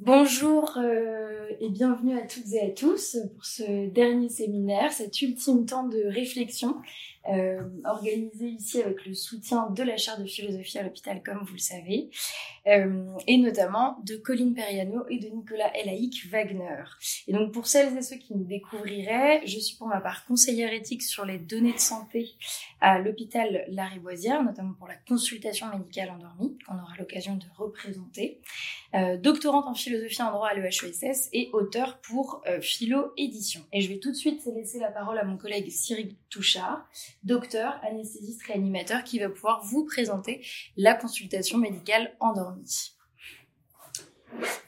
Bonjour euh, et bienvenue à toutes et à tous pour ce dernier séminaire, cet ultime temps de réflexion euh, organisé ici avec le soutien de la chaire de philosophie à l'hôpital, comme vous le savez, euh, et notamment de Colline Periano et de Nicolas Elaïc Wagner. Et donc pour celles et ceux qui nous découvriraient, je suis pour ma part conseillère éthique sur les données de santé à l'hôpital Lariboisière, notamment pour la consultation médicale endormie, qu'on aura l'occasion de représenter, euh, doctorante en philosophie en droit à l'EHESS et auteur pour euh, Philo Édition. Et je vais tout de suite laisser la parole à mon collègue Cyril Touchard, docteur, anesthésiste réanimateur, qui va pouvoir vous présenter la consultation médicale endormie.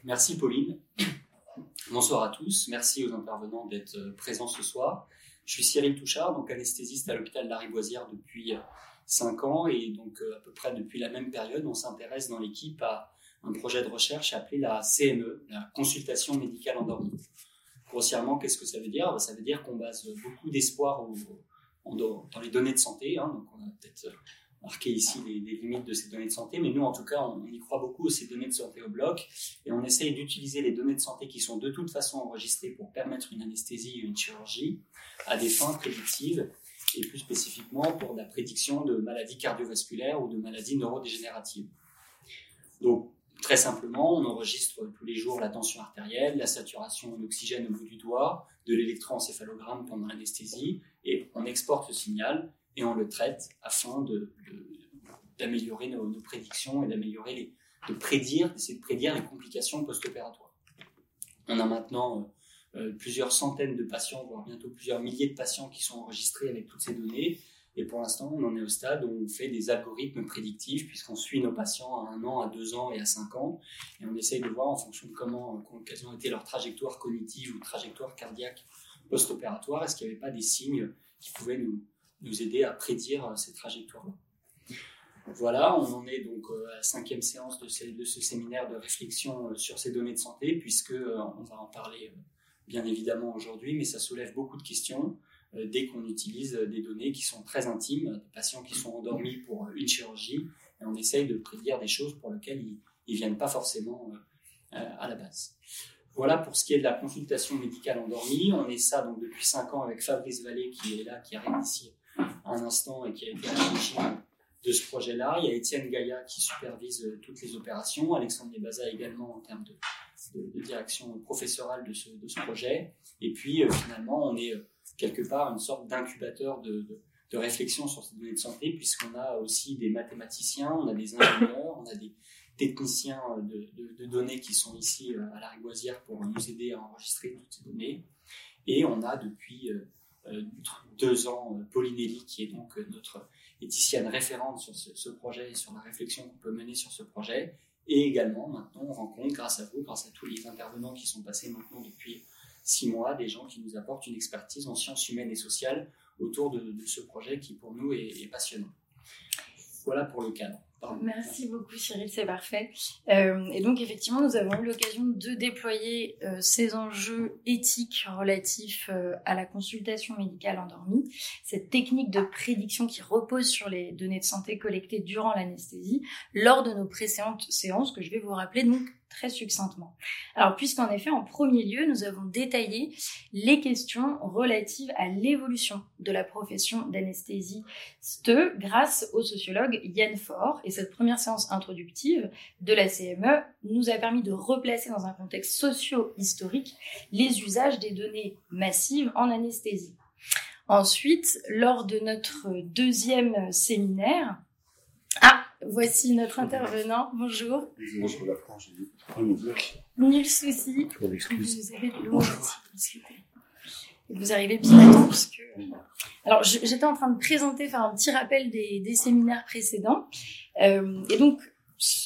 Merci Pauline. Bonsoir à tous. Merci aux intervenants d'être euh, présents ce soir. Je suis Cyril Touchard, donc anesthésiste à l'hôpital Lariboisière depuis 5 ans et donc à peu près depuis la même période, on s'intéresse dans l'équipe à un projet de recherche appelé la CME, la consultation médicale endormie. Grossièrement, qu'est-ce que ça veut dire? Ça veut dire qu'on base beaucoup d'espoir dans les données de santé. Hein, donc on a peut-être marqué ici les, limites de ces données de santé, mais nous, en tout cas, on, y croit beaucoup ces données de santé au bloc, et on essaye d'utiliser les données de santé qui sont de toute façon enregistrées pour permettre une anesthésie ou une chirurgie à des fins prédictives, et plus spécifiquement pour la prédiction de maladies cardiovasculaires ou de maladies neurodégénératives. Donc, Très simplement, on enregistre tous les jours la tension artérielle, la saturation en oxygène au bout du doigt, de l'électroencéphalogramme pendant l'anesthésie, et on exporte le signal et on le traite afin d'améliorer nos, prédictions et d'améliorer de prédire, d'essayer de prédire les complications post-opératoires. On a maintenant euh, euh, plusieurs centaines de patients, voire bientôt plusieurs milliers de patients qui sont enregistrés avec toutes ces données et pour l'instant, on en est au stade où on fait des algorithmes prédictifs, puisqu'on suit nos patients à un an, à deux ans et à cinq ans. Et on essaye de voir en fonction de comment, quelles ont été leurs trajectoires cognitives ou trajectoires cardiaques post-opératoires, est-ce qu'il n'y avait pas des signes qui pouvaient nous, nous aider à prédire euh, ces trajectoires-là? Voilà, on en est donc euh, à la cinquième séance de, de ce séminaire de réflexion euh, sur ces données de santé, puisque on va en parler bien évidemment aujourd'hui, mais ça soulève beaucoup de questions. Euh, dès qu'on utilise des données qui sont très intimes, des patients qui sont endormis pour une chirurgie, et on essaye de prédire des choses pour lesquelles ils ne viennent pas forcément euh, euh, à la base. Voilà pour ce qui est de la consultation médicale endormie. On est ça donc depuis 5 ans avec Fabrice Vallée qui est là, qui arrive ici un instant et qui a été à de ce projet-là. Il y a Étienne Gaïa qui supervise toutes les opérations, Alexandre Nebaza également en termes de, direction professorale de ce, projet. Et puis finalement, on est quelque part une sorte d'incubateur de, réflexion sur ces données de santé, puisqu'on a aussi des mathématiciens, on a des ingénieurs, on a des techniciens de, de données qui sont ici euh, à la Rigoisière pour nous aider à enregistrer toutes ces données. Et on a depuis euh, euh, deux ans Pauline Elie, qui est donc notre éthicienne référente sur ce, ce projet et sur la réflexion qu'on peut mener sur ce projet. Et également, maintenant, on rencontre, grâce à vous, grâce à tous les intervenants qui sont passés maintenant depuis six mois, des gens qui nous apportent une expertise en sciences humaines et sociales autour de, ce projet qui pour nous est, passionnant. Voilà pour le cadre. Merci beaucoup Cyril, c'est parfait. Euh, et donc effectivement, nous avons eu l'occasion de déployer euh, ces enjeux éthiques relatifs euh, à la consultation médicale endormie, cette technique de prédiction qui repose sur les données de santé collectées durant l'anesthésie, lors de nos précédentes séances que je vais vous rappeler. Donc très succinctement. Alors, puisqu'en effet, en premier lieu, nous avons détaillé les questions relatives à l'évolution de la profession d'anesthésiste grâce au sociologue Yann Faure. Et cette première séance introductive de la CME nous a permis de replacer dans un contexte socio-historique les usages des données massives en anesthésie. Ensuite, lors de notre deuxième séminaire, ah, voici notre intervenant. Bonjour. Bonjour la France, Nul souci. Vous avez vous arrivez bien à temps parce que. Alors, j'étais en train de présenter, faire un petit rappel des, des séminaires précédents. Euh, et donc,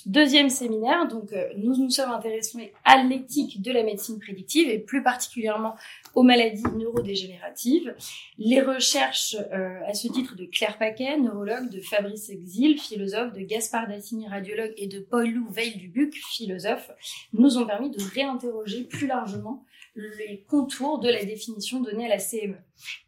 deuxième séminaire, donc euh, nous nous sommes intéressés à l'éthique de la médecine prédictive et plus particulièrement aux maladies neurodégénératives. Les recherches euh, à ce titre de Claire Paquet, neurologue, de Fabrice Exil, philosophe, de Gaspard Dassini, radiologue, et de Paul Lou Veil-Dubuc, philosophe, nous ont permis de réinterroger plus largement les contours de la définition donnée à la CME.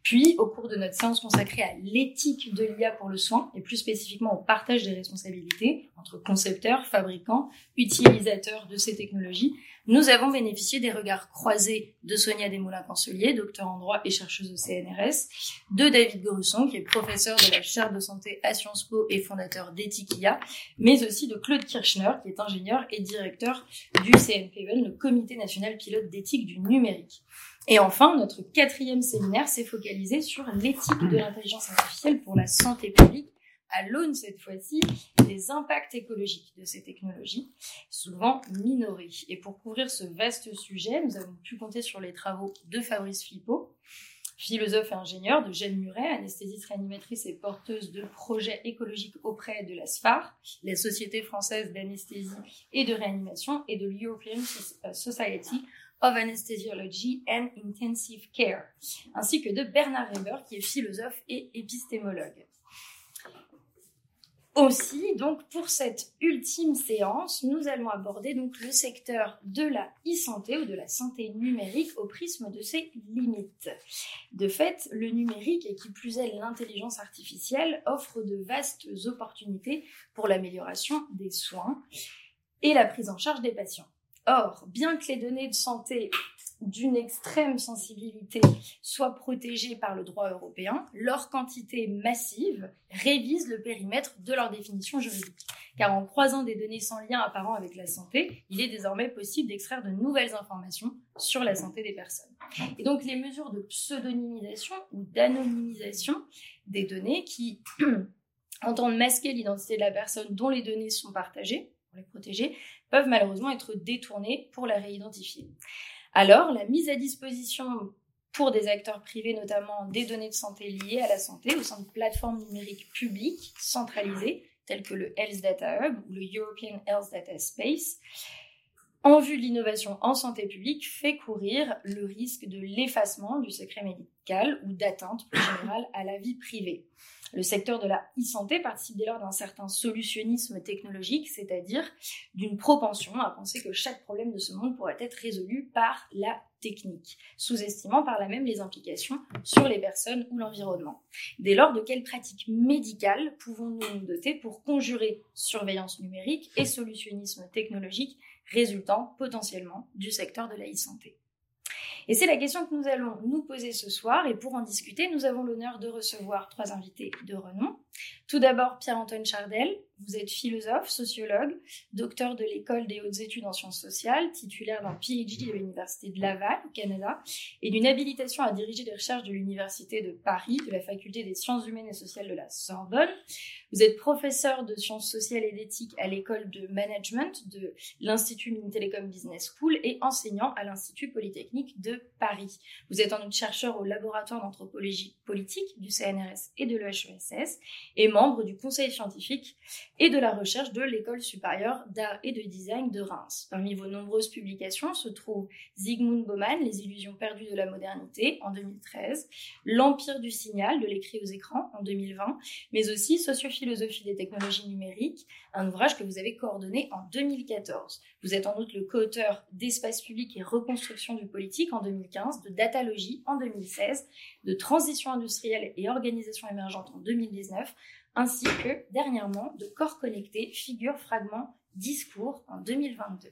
Puis, au cours de notre séance consacrée à l'éthique de l'IA pour le soin, et plus spécifiquement au partage des responsabilités entre concepteurs, fabricants, utilisateurs de ces technologies, nous avons bénéficié des regards croisés de Sonia Desmoulins-Cancelier, docteur en droit et chercheuse au CNRS, de David Grusson, qui est professeur de la chaire de santé à Sciences Po et fondateur d'Ethikia, mais aussi de Claude Kirchner, qui est ingénieur et directeur du CNPEN, le Comité national pilote d'éthique du numérique. Et enfin, notre quatrième séminaire s'est focalisé sur l'éthique de l'intelligence artificielle pour la santé publique à l'aune cette fois-ci des impacts écologiques de ces technologies, souvent minorés. Et pour couvrir ce vaste sujet, nous avons pu compter sur les travaux de Fabrice Flippo, philosophe et ingénieur, de Jeanne Muret, anesthésiste réanimatrice et porteuse de projets écologiques auprès de la SFAR, la Société française d'anesthésie et de réanimation, et de l'European Society of Anesthesiology and Intensive Care, ainsi que de Bernard Weber, qui est philosophe et épistémologue. Aussi, donc, pour cette ultime séance, nous allons aborder donc le secteur de la e-santé ou de la santé numérique au prisme de ses limites. De fait, le numérique et qui plus est l'intelligence artificielle offre de vastes opportunités pour l'amélioration des soins et la prise en charge des patients. Or, bien que les données de santé d'une extrême sensibilité soient protégées par le droit européen, leur quantité massive révise le périmètre de leur définition juridique. Car en croisant des données sans lien apparent avec la santé, il est désormais possible d'extraire de nouvelles informations sur la santé des personnes. Et donc les mesures de pseudonymisation ou d'anonymisation des données qui entendent masquer l'identité de la personne dont les données sont partagées, pour les protéger, peuvent malheureusement être détournées pour la réidentifier. Alors, la mise à disposition pour des acteurs privés, notamment des données de santé liées à la santé, au sein de plateformes numériques publiques centralisées, telles que le Health Data Hub ou le European Health Data Space, en vue de l'innovation en santé publique, fait courir le risque de l'effacement du secret médical ou d'atteinte plus générale à la vie privée. Le secteur de la e-santé participe dès lors d'un certain solutionnisme technologique, c'est-à-dire d'une propension à penser que chaque problème de ce monde pourrait être résolu par la technique, sous-estimant par là même les implications sur les personnes ou l'environnement. Dès lors, de quelles pratiques médicales pouvons-nous nous doter pour conjurer surveillance numérique et solutionnisme technologique résultant potentiellement du secteur de la e-santé? Et c'est la question que nous allons nous poser ce soir. Et pour en discuter, nous avons l'honneur de recevoir trois invités de renom. Tout d'abord, Pierre-Antoine Chardel. Vous êtes philosophe, sociologue, docteur de l'école des hautes études en sciences sociales, titulaire d'un PhD de l'Université de Laval, au Canada, et d'une habilitation à diriger des recherches de l'Université de Paris, de la Faculté des sciences humaines et sociales de la Sorbonne. Vous êtes professeur de sciences sociales et d'éthique à l'école de management de l'Institut Télécom Business School et enseignant à l'Institut Polytechnique de Paris. Vous êtes en outre chercheur au laboratoire d'anthropologie politique du CNRS et de l'EHESS et membre du conseil scientifique et de la recherche de l'École supérieure d'art et de design de Reims. Parmi vos nombreuses publications se trouvent Zygmunt Bauman, Les illusions perdues de la modernité en 2013, L'empire du signal de l'écrit aux écrans en 2020, mais aussi Sociophilosophie des technologies numériques, un ouvrage que vous avez coordonné en 2014. Vous êtes en outre le co-auteur d'Espace public et reconstruction du politique en 2015, de Datalogie en 2016, de Transition industrielle et organisation émergente en 2019, ainsi que dernièrement de Corps connectés, figure, fragment, discours en 2022.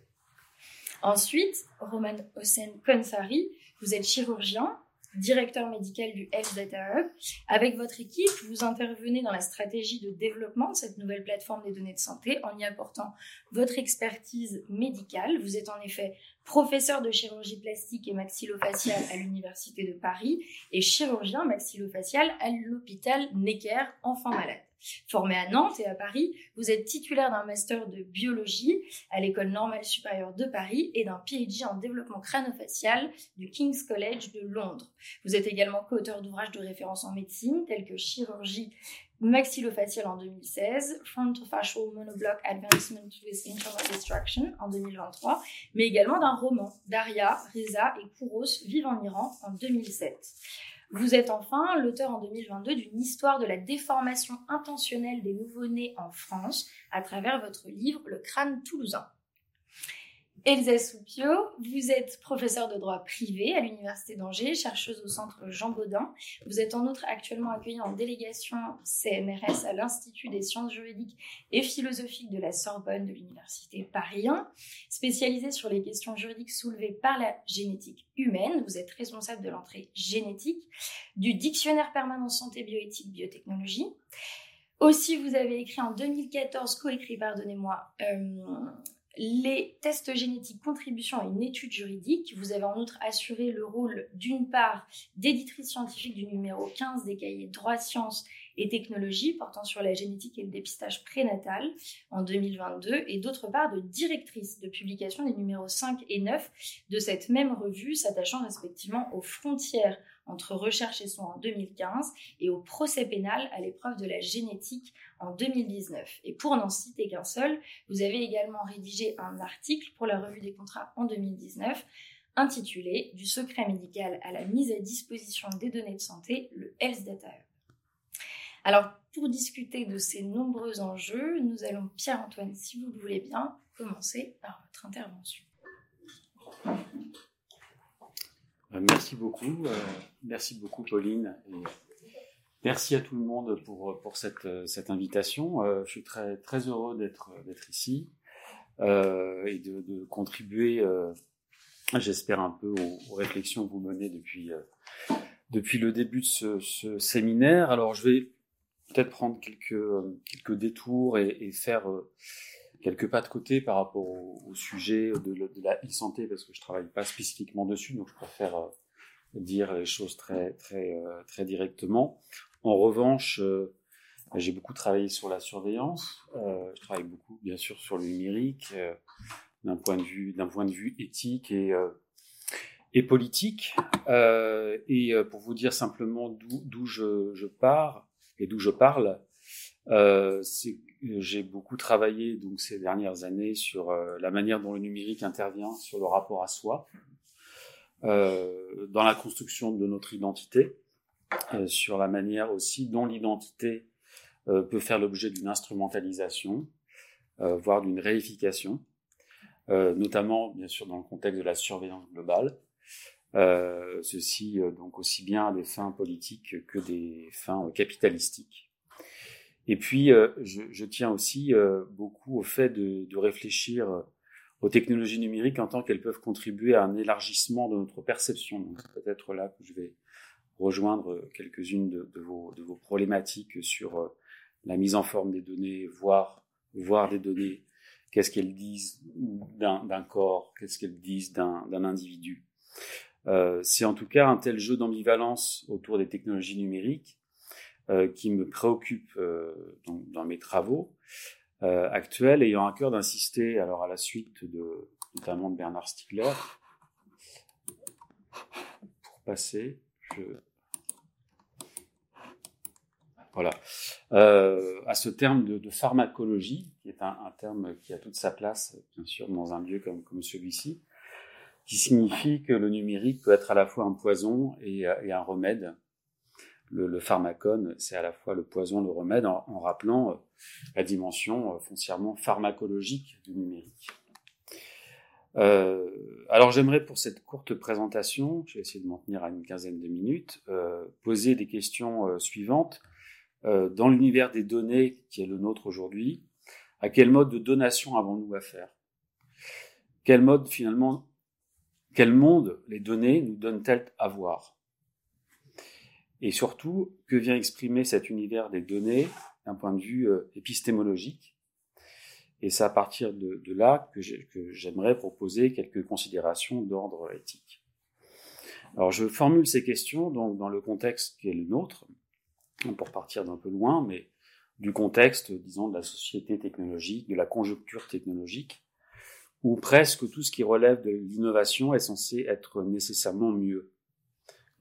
Ensuite, Roman Hossein Konsari, vous êtes chirurgien, directeur médical du Health Data Hub. Avec votre équipe, vous intervenez dans la stratégie de développement de cette nouvelle plateforme des données de santé en y apportant votre expertise médicale. Vous êtes en effet professeur de chirurgie plastique et maxillofaciale à l'Université de Paris et chirurgien maxillofacial à l'hôpital Necker Enfants Malades. Formé à Nantes et à Paris, vous êtes titulaire d'un master de biologie à l'École normale supérieure de Paris et d'un PhD en développement crânofacial du King's College de Londres. Vous êtes également co-auteur d'ouvrages de référence en médecine tels que Chirurgie maxillofacial en 2016, frontofacial monoblock advancement with internal destruction en 2023, mais également d'un roman Daria, Reza et Kouros vivent en Iran en 2007. Vous êtes enfin l'auteur en 2022 d'une histoire de la déformation intentionnelle des nouveau-nés en France à travers votre livre Le crâne toulousain. Elsa Soupio, vous êtes professeure de droit privé à l'Université d'Angers, chercheuse au centre Jean Baudin. Vous êtes en outre actuellement accueillie en délégation CNRS à l'Institut des sciences juridiques et philosophiques de la Sorbonne de l'Université Paris 1. Spécialisée sur les questions juridiques soulevées par la génétique humaine, vous êtes responsable de l'entrée génétique du Dictionnaire permanent santé bioéthique biotechnologie. Aussi, vous avez écrit en 2014, coécrit, pardonnez-moi, euh, les tests génétiques contribution à une étude juridique. Vous avez en outre assuré le rôle d'une part d'éditrice scientifique du numéro 15 des cahiers droit, sciences et technologies portant sur la génétique et le dépistage prénatal en 2022 et d'autre part de directrice de publication des numéros 5 et 9 de cette même revue s'attachant respectivement aux frontières entre recherche et soins en 2015 et au procès pénal à l'épreuve de la génétique en 2019. Et pour n'en citer qu'un seul, vous avez également rédigé un article pour la revue des contrats en 2019 intitulé Du secret médical à la mise à disposition des données de santé, le Health Data Alors, pour discuter de ces nombreux enjeux, nous allons, Pierre-Antoine, si vous le voulez bien, commencer par votre intervention. Euh, merci beaucoup. Euh, merci beaucoup, Pauline. Et merci à tout le monde pour, pour cette, cette invitation. Euh, je suis très, très heureux d'être, ici et de, contribuer, j'espère, un peu aux, réflexions que vous menez depuis, depuis le début de ce, séminaire. Alors, je vais peut-être prendre quelques, quelques détours et faire quelques pas de côté par rapport au, sujet de, la e-santé parce que je travaille pas spécifiquement dessus, donc je préfère euh, dire les choses très très euh, très directement. En revanche, euh, j'ai beaucoup travaillé sur la surveillance. je travaille beaucoup, bien sûr, sur le numérique d'un point de vue point de vue éthique et et politique. et pour vous dire simplement d'où je, je pars et d'où je parle, c'est j'ai beaucoup travaillé donc ces dernières années sur euh, la manière dont le numérique intervient sur le rapport à soi, euh, dans la construction de notre identité, euh, sur la manière aussi dont l'identité euh, peut faire l'objet d'une instrumentalisation, euh, voire d'une réification, notamment bien sûr dans le contexte de la surveillance globale. ceci donc aussi bien à des fins politiques que des fins capitalistiques. Et puis, euh, je, je, tiens aussi euh, beaucoup au fait de, de, réfléchir euh, aux technologies numériques en tant qu'elles peuvent contribuer à un élargissement de notre perception. Donc, c'est peut-être là que je vais rejoindre quelques-unes de, vos, de vos problématiques sur la mise en forme des données, voir, voir des données, qu'est-ce qu'elles disent d'un corps, qu'est-ce qu'elles disent d'un individu. Euh, c'est en tout cas un tel jeu d'ambivalence autour des technologies numériques qui me préoccupe euh, dans, mes travaux euh, actuels, ayant à cœur d'insister, alors à la suite de notamment de Bernard Stiegler, pour passer, voilà, euh, à ce terme de, pharmacologie, qui est un, terme qui a toute sa place, bien sûr, dans un lieu comme, celui-ci, qui signifie que le numérique peut être à la fois un poison et un remède le, le pharmacone, c'est à la fois le poison, le remède, en, rappelant euh, la dimension euh, foncièrement pharmacologique du numérique. Euh, alors j'aimerais pour cette courte présentation, je vais essayer de m'en tenir à une quinzaine de minutes, poser des questions suivantes. Dans l'univers des données qui est le nôtre aujourd'hui, à quel mode de donation avons-nous affaire? Quel mode finalement, quel monde les données nous donnent-elles à voir? Et surtout, que vient exprimer cet univers des données d'un point de vue euh, épistémologique? Et c'est à partir de, là que j'aimerais proposer quelques considérations d'ordre éthique. Alors je formule ces questions dans le contexte qui est le nôtre, pour partir d'un peu loin, mais du contexte, disons, de la société technologique, de la conjoncture technologique, où presque tout ce qui relève de l'innovation est censé être nécessairement mieux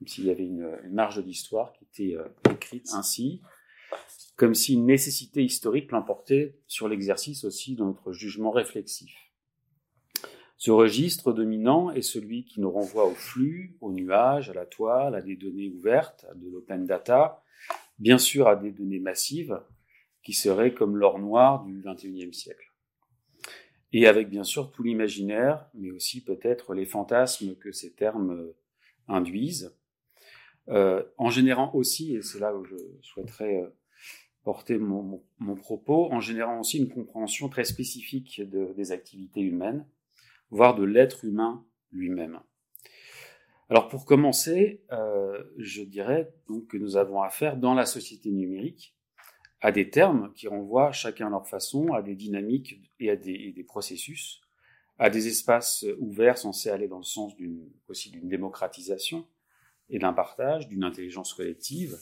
s'il y avait une, marge d'histoire qui était euh, écrite ainsi. comme si une nécessité historique l'emportait sur l'exercice aussi de notre jugement réflexif. Ce registre dominant est celui qui nous renvoie au flux, au nuage, à la toile, à des données ouvertes, à de l'open data, bien sûr à des données massives, qui seraient comme l'or noir du XXIe siècle. Et avec bien sûr tout l'imaginaire, mais aussi peut-être les fantasmes que ces termes induisent, euh, en générant aussi, et c'est là où je souhaiterais euh, porter mon, propos, en générant aussi une compréhension très spécifique des activités humaines, voire de l'être humain lui-même. Alors pour commencer, euh, je dirais donc que nous avons affaire dans la société numérique à des termes qui renvoient chacun à leur façon à des dynamiques et à des, des processus, à des espaces ouverts censés aller dans le sens aussi d'une démocratisation et d'un partage, d'une intelligence collective,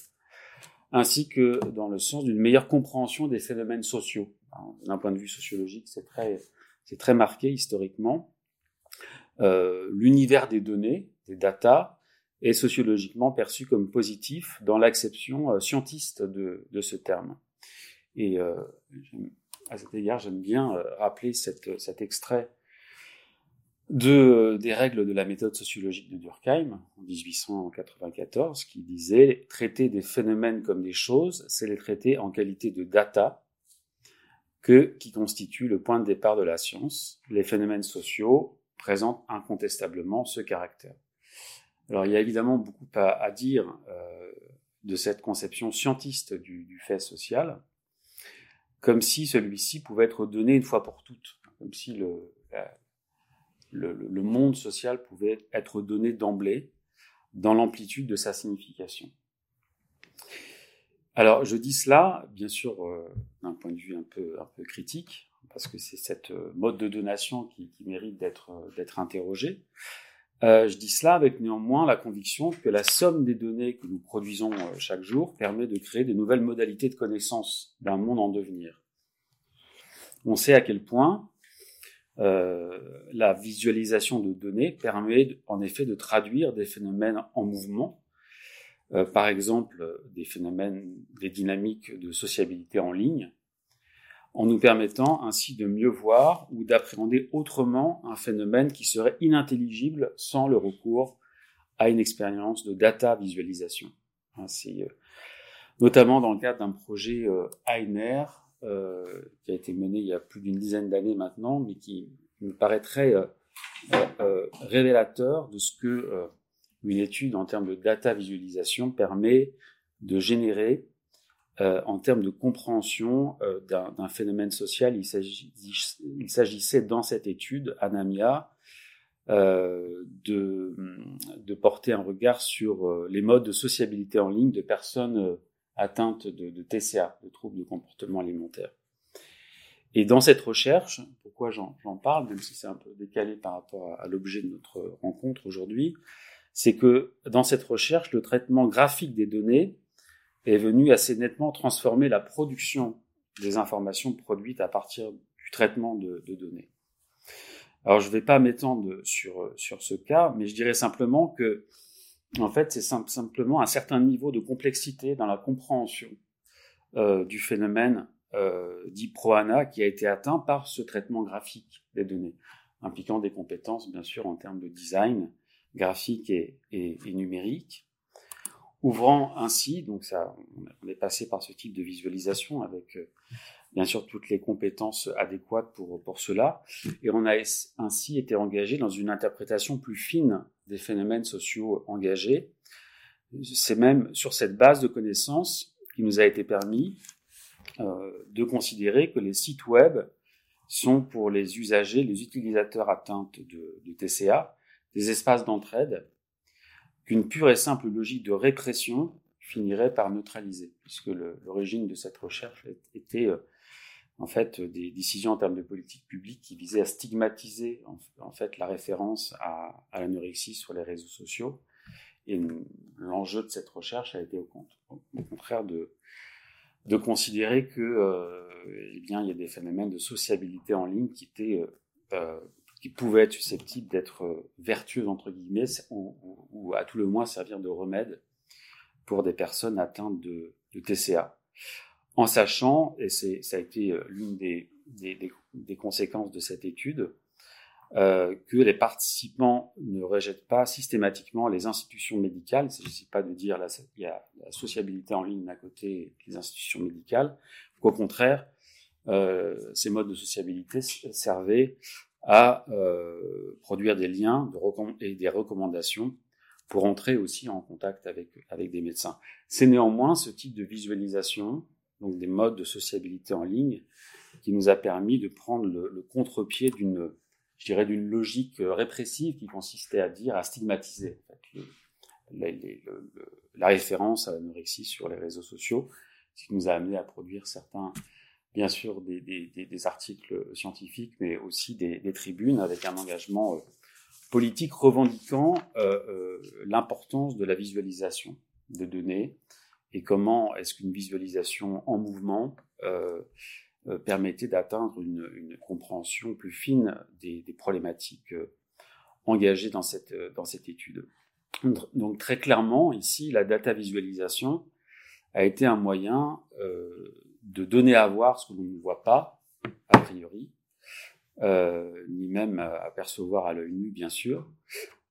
ainsi que dans le sens d'une meilleure compréhension des phénomènes sociaux. D'un point de vue sociologique, c'est très, très marqué historiquement. Euh, l'univers des données, des data, est sociologiquement perçu comme positif dans l'acception euh, scientiste de, ce terme. Et euh, à cet égard, j'aime bien rappeler cet extrait de, des règles de la méthode sociologique de Durkheim en 1894 qui disait traiter des phénomènes comme des choses, c'est les traiter en qualité de data que qui constitue le point de départ de la science. Les phénomènes sociaux présentent incontestablement ce caractère. Alors il y a évidemment beaucoup à, dire euh, de cette conception scientiste du, du fait social, comme si celui-ci pouvait être donné une fois pour toutes, comme si le, le, monde social pouvait être donné d'emblée dans l'amplitude de sa signification. Alors, je dis cela, bien sûr, euh, d'un point de vue un peu, un peu critique, parce que c'est cette euh, mode de donation qui, mérite d'être euh, interrogée. Euh, je dis cela avec néanmoins la conviction que la somme des données que nous produisons chaque jour permet de créer de nouvelles modalités de connaissance d'un monde en devenir. On sait à quel point euh, la visualisation de données permet en effet de traduire des phénomènes en mouvement, euh, par exemple des phénomènes, des dynamiques de sociabilité en ligne, en nous permettant ainsi de mieux voir ou d'appréhender autrement un phénomène qui serait inintelligible sans le recours à une expérience de data visualisation. Ainsi, euh, notamment dans le cadre d'un projet euh, AINER, qui a été mené il y a plus d'une dizaine d'années maintenant, mais qui me paraît très euh, euh, révélateur de ce que une étude en termes de data visualisation permet de générer en termes de compréhension d'un phénomène social. Il s'agissait dans cette étude, Anamia, euh, de, porter un regard sur les modes de sociabilité en ligne de personnes atteinte de, TCA, de troubles de comportement alimentaire. Et dans cette recherche, pourquoi j'en parle, même si c'est un peu décalé par rapport à, l'objet de notre rencontre aujourd'hui, c'est que dans cette recherche, le traitement graphique des données est venu assez nettement transformer la production des informations produites à partir du traitement de, de données. Alors je ne vais pas m'étendre sur, sur ce cas, mais je dirais simplement que en fait, c'est simplement un certain niveau de complexité dans la compréhension euh, du phénomène euh, dit Proana qui a été atteint par ce traitement graphique des données, impliquant des compétences, bien sûr, en termes de design graphique et, et, numérique, ouvrant ainsi, donc ça, on est passé par ce type de visualisation avec euh, bien sûr toutes les compétences adéquates pour, pour cela. Et on a ainsi été engagé dans une interprétation plus fine des phénomènes sociaux engagés. C'est même sur cette base de connaissances qui nous a été permis euh, de considérer que les sites web sont pour les usagers, les utilisateurs atteints de, de TCA, des espaces d'entraide qu'une pure et simple logique de répression finirait par neutraliser, puisque l'origine de cette recherche était euh, en fait des décisions en termes de politique publique qui visaient à stigmatiser en, fait la référence à, à l'anorexie sur les réseaux sociaux. Et l'enjeu de cette recherche a été au, contraire de, de considérer que euh, eh bien il y a des phénomènes de sociabilité en ligne qui étaient euh, euh qui pouvaient être susceptibles d'être euh, vertueux entre guillemets ou, à tout le moins servir de remède pour des personnes atteintes de TCA en sachant, et ça a été l'une des, des, des, conséquences de cette étude, euh, que les participants ne rejettent pas systématiquement les institutions médicales. Il ne s'agit pas de dire qu'il y a la sociabilité en ligne d'un côté des institutions médicales, qu'au contraire, euh, ces modes de sociabilité servaient à euh, produire des liens et des recommandations pour entrer aussi en contact avec, avec des médecins. C'est néanmoins ce type de visualisation, donc des modes de sociabilité en ligne, qui nous a permis de prendre le, le contre-pied d'une je dirais, d'une logique euh, répressive qui consistait à dire, à stigmatiser la référence à l'anorexie sur les réseaux sociaux, ce qui nous a amené à produire certains, bien sûr, des, articles scientifiques, mais aussi des, tribunes avec un engagement euh, politique revendiquant euh, l'importance de la visualisation de données et comment est-ce qu'une visualisation en mouvement euh, permettait d'atteindre une, compréhension plus fine des, problématiques euh, engagées dans cette, euh, dans cette étude? Donc très clairement, ici, la data visualisation a été un moyen euh, de donner à voir ce que l'on ne voit pas, a priori, euh, ni même à percevoir à l'œil nu, bien sûr,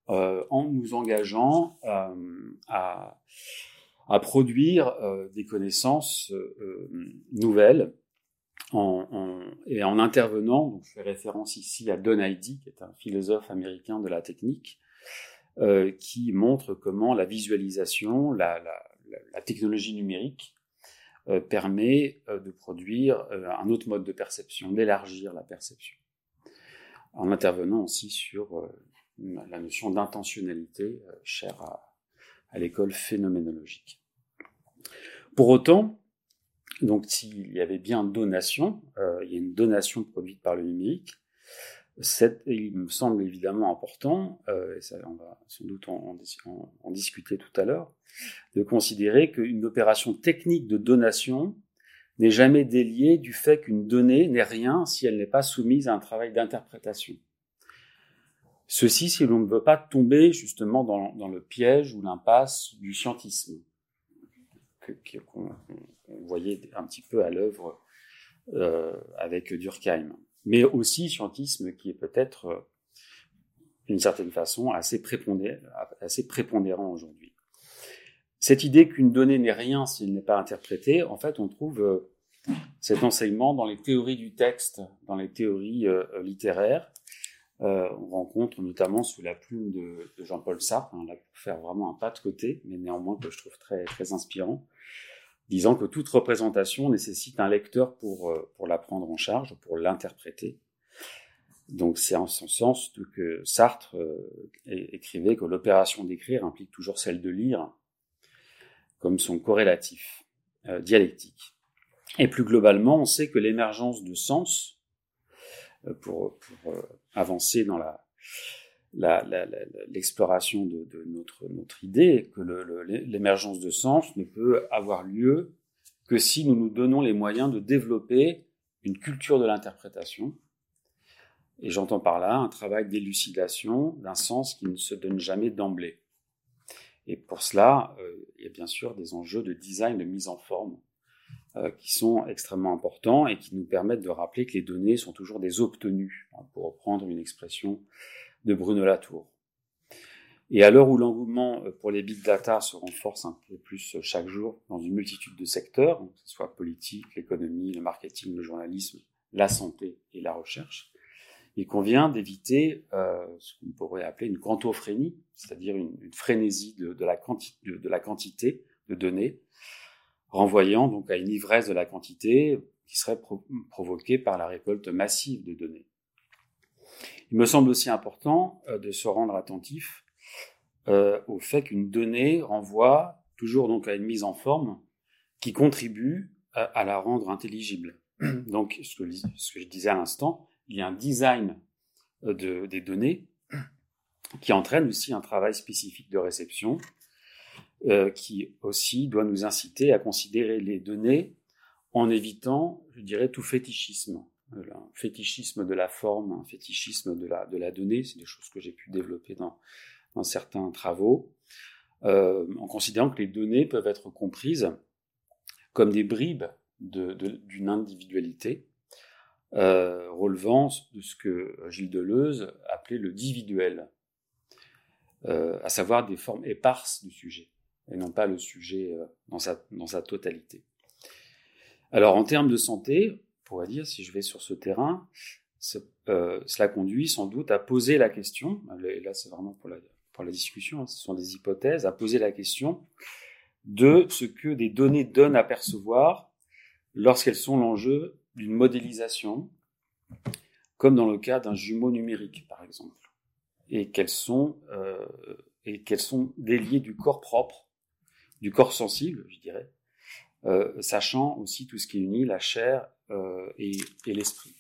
euh, en nous engageant à, à, produire des connaissances nouvelles et en intervenant, je fais référence ici à Don Heidi, qui est un philosophe américain de la technique, euh, qui montre comment la visualisation, la, technologie numérique euh, permet euh, de produire euh, un autre mode de perception, d'élargir la perception, en intervenant aussi sur euh, la notion d'intentionnalité chère à l'école phénoménologique. Pour autant, donc s'il y avait bien donation, euh, il y a une donation produite par le numérique. Cette, il me semble évidemment important, euh, et ça, on va sans doute en, discuter tout à l'heure, de considérer qu'une opération technique de donation n'est jamais déliée du fait qu'une donnée n'est rien si elle n'est pas soumise à un travail d'interprétation. Ceci si l'on ne veut pas tomber justement dans le piège ou l'impasse du scientisme qu'on voyait un petit peu à l'œuvre euh, avec Durkheim. Mais aussi scientisme qui est peut-être, euh, d'une certaine façon, assez prépondérant, aujourd'hui. Cette idée qu'une donnée n'est rien s'il n'est pas interprété, en fait, on trouve euh, cet enseignement dans les théories du texte, dans les théories littéraires. Euh, on rencontre notamment sous la plume de, Jean-Paul Sartre, hein, là pour faire vraiment un pas de côté, mais néanmoins que je trouve très, inspirant disant que toute représentation nécessite un lecteur pour, euh, pour la prendre en charge, pour l'interpréter. Donc c'est en ce sens que Sartre euh, écrivait que l'opération d'écrire implique toujours celle de lire comme son corrélatif dialectique. Et plus globalement, on sait que l'émergence de sens, pour, pour euh, avancer dans l'exploration de, notre, idée, que l'émergence de sens ne peut avoir lieu que si nous nous donnons les moyens de développer une culture de l'interprétation. Et j'entends par là un travail d'élucidation d'un sens qui ne se donne jamais d'emblée. Et pour cela, euh, il y a bien sûr des enjeux de design, de mise en forme, euh, qui sont extrêmement importants et qui nous permettent de rappeler que les données sont toujours des obtenues, hein, pour reprendre une expression de Bruno Latour. Et à l'heure où l'engouement euh, pour les big data se renforce un peu plus euh, chaque jour dans une multitude de secteurs, que ce soit politique, l'économie, le marketing, le journalisme, la santé et la recherche, il convient d'éviter euh, ce qu'on pourrait appeler une quantophrénie, c'est-à-dire une, frénésie de, la quantité de données, renvoyant donc à une ivresse de la quantité qui serait pro provoquée par la récolte massive de données. Il me semble aussi important euh, de se rendre attentif euh, au fait qu'une donnée renvoie toujours donc à une mise en forme qui contribue à, la rendre intelligible. Donc, ce que, je disais à l'instant, il y a un design euh, de, des données qui entraîne aussi un travail spécifique de réception euh, qui aussi doit nous inciter à considérer les données en évitant, je dirais, tout fétichisme. Un fétichisme de la forme, un fétichisme de la, de la donnée, c'est des choses que j'ai pu développer dans, certains travaux, euh, en considérant que les données peuvent être comprises comme des bribes d'une individualité, euh, relevant de ce que Gilles Deleuze appelait le dividuel, à savoir des formes éparses du sujet, et non pas le sujet euh, dans, sa, totalité. Alors en termes de santé, on pourrait dire, si je vais sur ce terrain, cela conduit sans doute à poser la question, et là c'est vraiment pour la, pour la discussion, hein, ce sont des hypothèses, à poser la question de ce que des données donnent à percevoir lorsqu'elles sont l'enjeu d'une modélisation, comme dans le cas d'un jumeau numérique, par exemple, et qu'elles sont, euh, et qu'elles sont déliées du corps propre, du corps sensible, je dirais, euh, sachant aussi tout ce qui unit la chair euh, et, et l'esprit.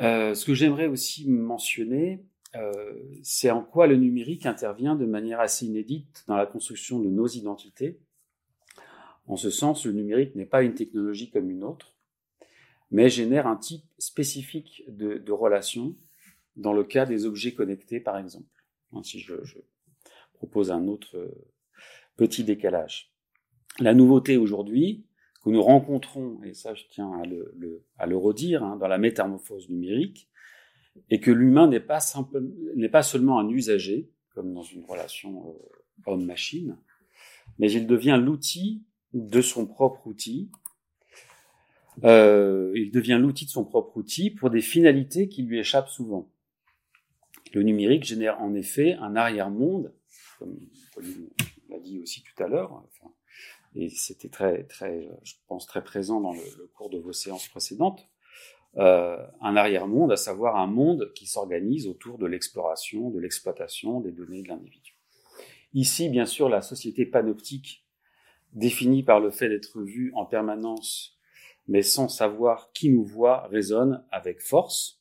Euh, ce que j'aimerais aussi mentionner, euh, c'est en quoi le numérique intervient de manière assez inédite dans la construction de nos identités en ce sens, le numérique n'est pas une technologie comme une autre, mais génère un type spécifique de, de relation dans le cas des objets connectés, par exemple. Si je, je propose un autre euh, petit décalage. La nouveauté aujourd'hui que nous rencontrons, et ça je tiens à le, à le redire, hein, dans la métamorphose numérique, est que l'humain n'est pas, n'est pas seulement un usager, comme dans une relation euh, homme-machine, mais il devient l'outil de son propre outil. Euh, il devient l'outil de son propre outil pour des finalités qui lui échappent souvent. Le numérique génère en effet un arrière-monde, comme Pauline l'a dit aussi tout à l'heure, et c'était très, très, je pense très présent dans le, cours de vos séances précédentes, euh, un arrière-monde, à savoir un monde qui s'organise autour de l'exploration, de l'exploitation des données de l'individu. Ici, bien sûr, la société panoptique défini par le fait d'être vu en permanence, mais sans savoir qui nous voit, résonne avec force.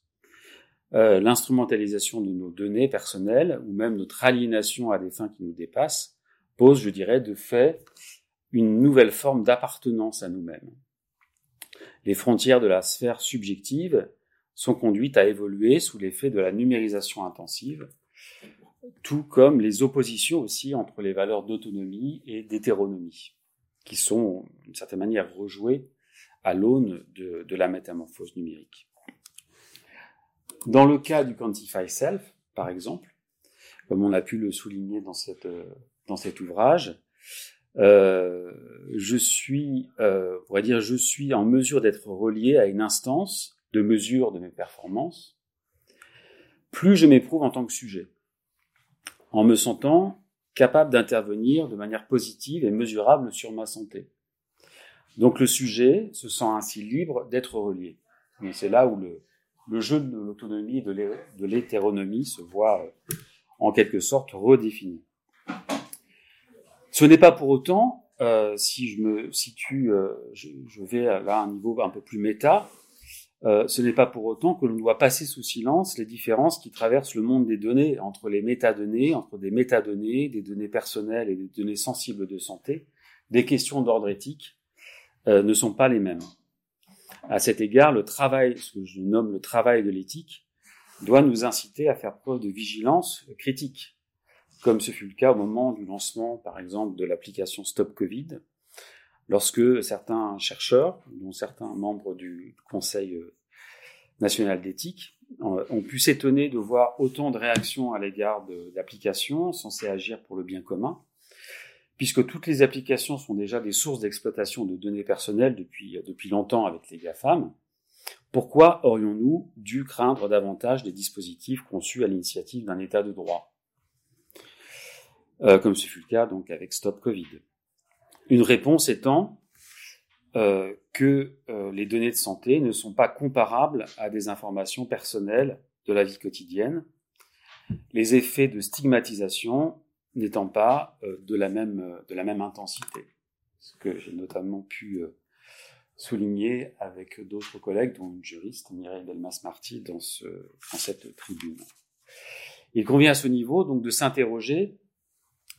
Euh, L'instrumentalisation de nos données personnelles, ou même notre aliénation à des fins qui nous dépassent, pose, je dirais, de fait, une nouvelle forme d'appartenance à nous-mêmes. Les frontières de la sphère subjective sont conduites à évoluer sous l'effet de la numérisation intensive, tout comme les oppositions aussi entre les valeurs d'autonomie et d'hétéronomie qui sont d'une certaine manière rejoués à l'aune de, la métamorphose numérique. Dans le cas du Quantify Self, par exemple, comme on a pu le souligner dans, cette, dans cet ouvrage, euh, je suis, euh, pourrait dire, je suis en mesure d'être relié à une instance de mesure de mes performances, plus je m'éprouve en tant que sujet, en me sentant capable d'intervenir de manière positive et mesurable sur ma santé. Donc le sujet se sent ainsi libre d'être relié. C'est là où le, le jeu de l'autonomie et de l'hétéronomie se voit euh, en quelque sorte redéfini. Ce n'est pas pour autant, euh, si je me situe, euh, je, vais à un niveau un peu plus méta, ce n'est pas pour autant que l'on doit passer sous silence les différences qui traversent le monde des données entre les métadonnées, entre des métadonnées, des données personnelles et des données sensibles de santé. Des questions d'ordre éthique ne sont pas les mêmes. À cet égard, le travail, ce que je nomme le travail de l'éthique, doit nous inciter à faire preuve de vigilance critique, comme ce fut le cas au moment du lancement, par exemple, de l'application Stop Covid, lorsque certains chercheurs, dont certains membres du Conseil euh, national d'éthique, euh, ont pu s'étonner de voir autant de réactions à l'égard d'applications censées agir pour le bien commun, puisque toutes les applications sont déjà des sources d'exploitation de données personnelles depuis, depuis longtemps avec les GAFAM. Pourquoi aurions-nous dû craindre davantage des dispositifs conçus à l'initiative d'un État de droit, euh, comme ce fut le cas donc avec Stop Covid. Une réponse étant euh, que euh, les données de santé ne sont pas comparables à des informations personnelles de la vie quotidienne, les effets de stigmatisation n'étant pas euh, de, la même, de la même intensité. Ce que j'ai notamment pu euh, souligner avec d'autres collègues, dont une juriste, Mireille Delmas-Marty, dans, ce, cette tribune. Il convient à ce niveau donc de s'interroger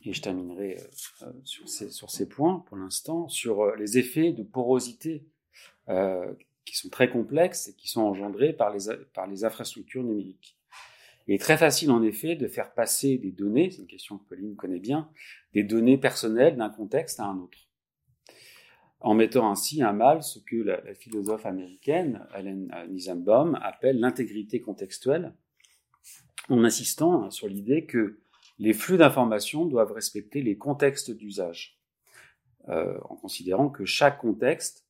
et je terminerai euh, sur, ces, sur ces points pour l'instant, sur euh, les effets de porosité euh, qui sont très complexes et qui sont engendrés par les, par les infrastructures numériques. Il est très facile en effet de faire passer des données, c'est une question que Pauline connaît bien, des données personnelles d'un contexte à un autre. en mettant ainsi un mal ce que la, philosophe américaine Helen Nisenbaum appelle l'intégrité contextuelle, en insistant sur l'idée que les flux d'informations doivent respecter les contextes d'usage, euh, en considérant que chaque contexte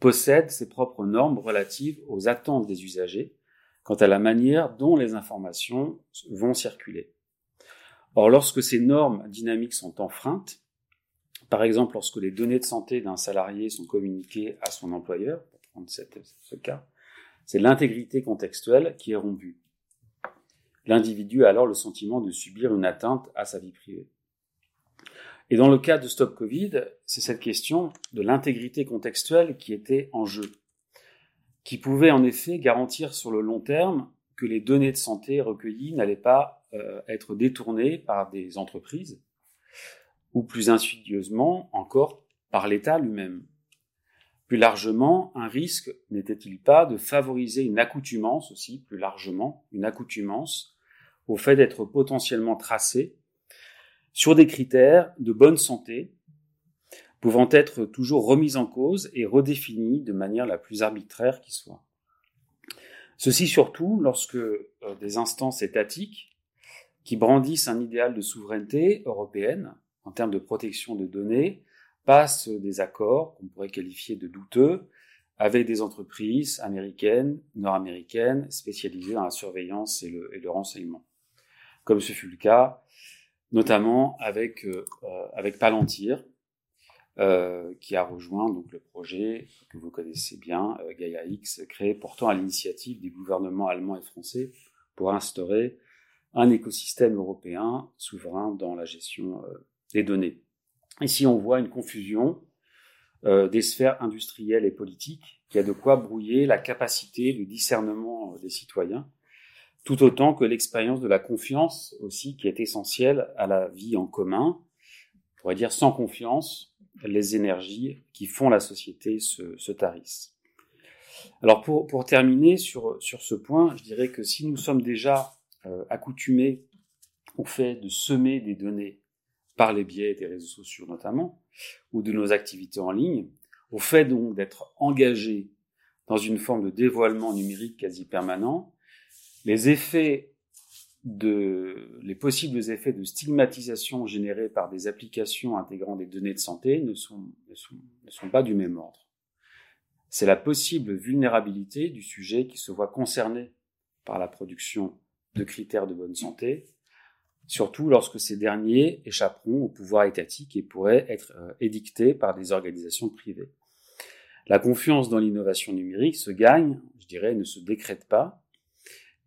possède ses propres normes relatives aux attentes des usagers quant à la manière dont les informations vont circuler. Or, lorsque ces normes dynamiques sont enfreintes, par exemple lorsque les données de santé d'un salarié sont communiquées à son employeur, pour prendre ce cas, c'est l'intégrité contextuelle qui est rompue. L'individu a alors le sentiment de subir une atteinte à sa vie privée. Et dans le cas de Stop Covid, c'est cette question de l'intégrité contextuelle qui était en jeu, qui pouvait en effet garantir sur le long terme que les données de santé recueillies n'allaient pas euh, être détournées par des entreprises, ou plus insidieusement encore par l'État lui-même. Plus largement, un risque n'était-il pas de favoriser une accoutumance aussi, plus largement, une accoutumance au fait d'être potentiellement tracé sur des critères de bonne santé pouvant être toujours remis en cause et redéfinis de manière la plus arbitraire qui soit. Ceci surtout lorsque euh, des instances étatiques qui brandissent un idéal de souveraineté européenne en termes de protection de données passent des accords qu'on pourrait qualifier de douteux avec des entreprises américaines, nord-américaines, spécialisées dans la surveillance et le, renseignement comme ce fut le cas notamment avec, euh, euh, avec Palantir, euh, qui a rejoint donc le projet que vous connaissez bien, Gaia X, créé pourtant à l'initiative des gouvernements allemands et français pour instaurer un écosystème européen souverain dans la gestion des données. Ici, on voit une confusion des sphères industrielles et politiques qui a de quoi brouiller la capacité de discernement des citoyens tout autant que l'expérience de la confiance aussi qui est essentielle à la vie en commun. On pourrait dire sans confiance, les énergies qui font la société se, se tarissent. Alors pour, pour terminer sur, sur ce point, je dirais que si nous sommes déjà euh, accoutumés au fait de semer des données par les biais des réseaux sociaux notamment, ou de nos activités en ligne, au fait donc d'être engagés dans une forme de dévoilement numérique quasi permanent, les effets de, les possibles effets de stigmatisation générés par des applications intégrant des données de santé ne sont, ne sont, pas du même ordre. C'est la possible vulnérabilité du sujet qui se voit concerné par la production de critères de bonne santé, surtout lorsque ces derniers échapperont au pouvoir étatique et pourraient être euh, édictés par des organisations privées. La confiance dans l'innovation numérique se gagne, je dirais, ne se décrète pas,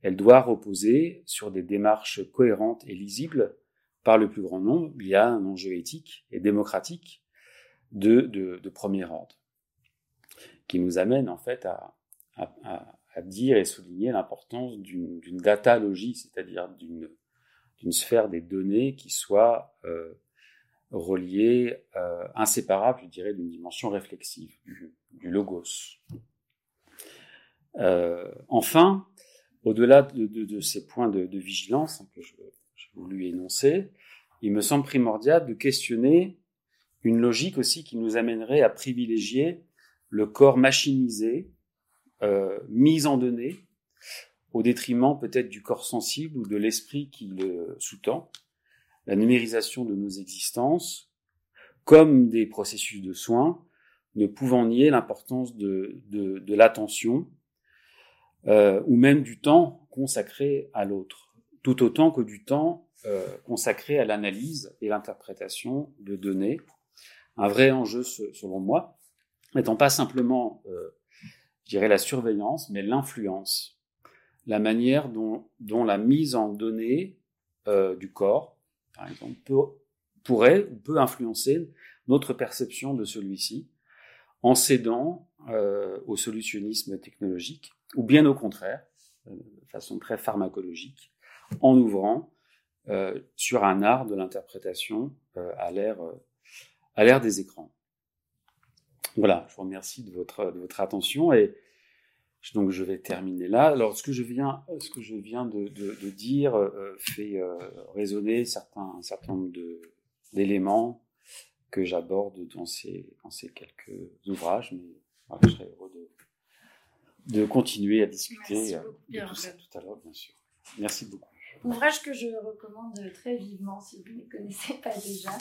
elle doit reposer sur des démarches cohérentes et lisibles par le plus grand nombre. Il y a un enjeu éthique et démocratique de, de, premier ordre, qui nous amène en fait à, à, dire et souligner l'importance d'une datalogie, c'est-à-dire d'une sphère des données qui soit euh, reliée, euh, inséparable, je dirais, d'une dimension réflexive, du, du logos. Euh, enfin, au-delà de, ces points de, vigilance que j'ai voulu énoncer, il me semble primordial de questionner une logique aussi qui nous amènerait à privilégier le corps machinisé, euh, mis en données, au détriment peut-être du corps sensible ou de l'esprit qui le sous-tend, la numérisation de nos existences, comme des processus de soins, ne pouvant nier l'importance de l'attention, euh, ou même du temps consacré à l'autre, tout autant que du temps euh, consacré à l'analyse et l'interprétation de données. Un vrai enjeu, selon moi, n'étant pas simplement, euh, je dirais, la surveillance, mais l'influence, la manière dont, dont, la mise en données euh, du corps, par exemple, peut, pourrait ou peut influencer notre perception de celui-ci en cédant euh, au solutionnisme technologique ou bien au contraire, euh, de façon très pharmacologique, en ouvrant euh, sur un art de l'interprétation euh, à l'ère à l'ère des écrans. Voilà, je vous remercie de votre de votre attention et donc je vais terminer là. Alors ce que je viens ce que je viens de, de, de dire fait résonner certains un certain nombre d'éléments que j'aborde dans ces, dans ces quelques ouvrages. Mais je serais heureux de, de continuer à discuter de tout ça tout à l'heure, bien sûr. Merci beaucoup. Ouvrage que je recommande très vivement si vous ne les connaissez pas déjà.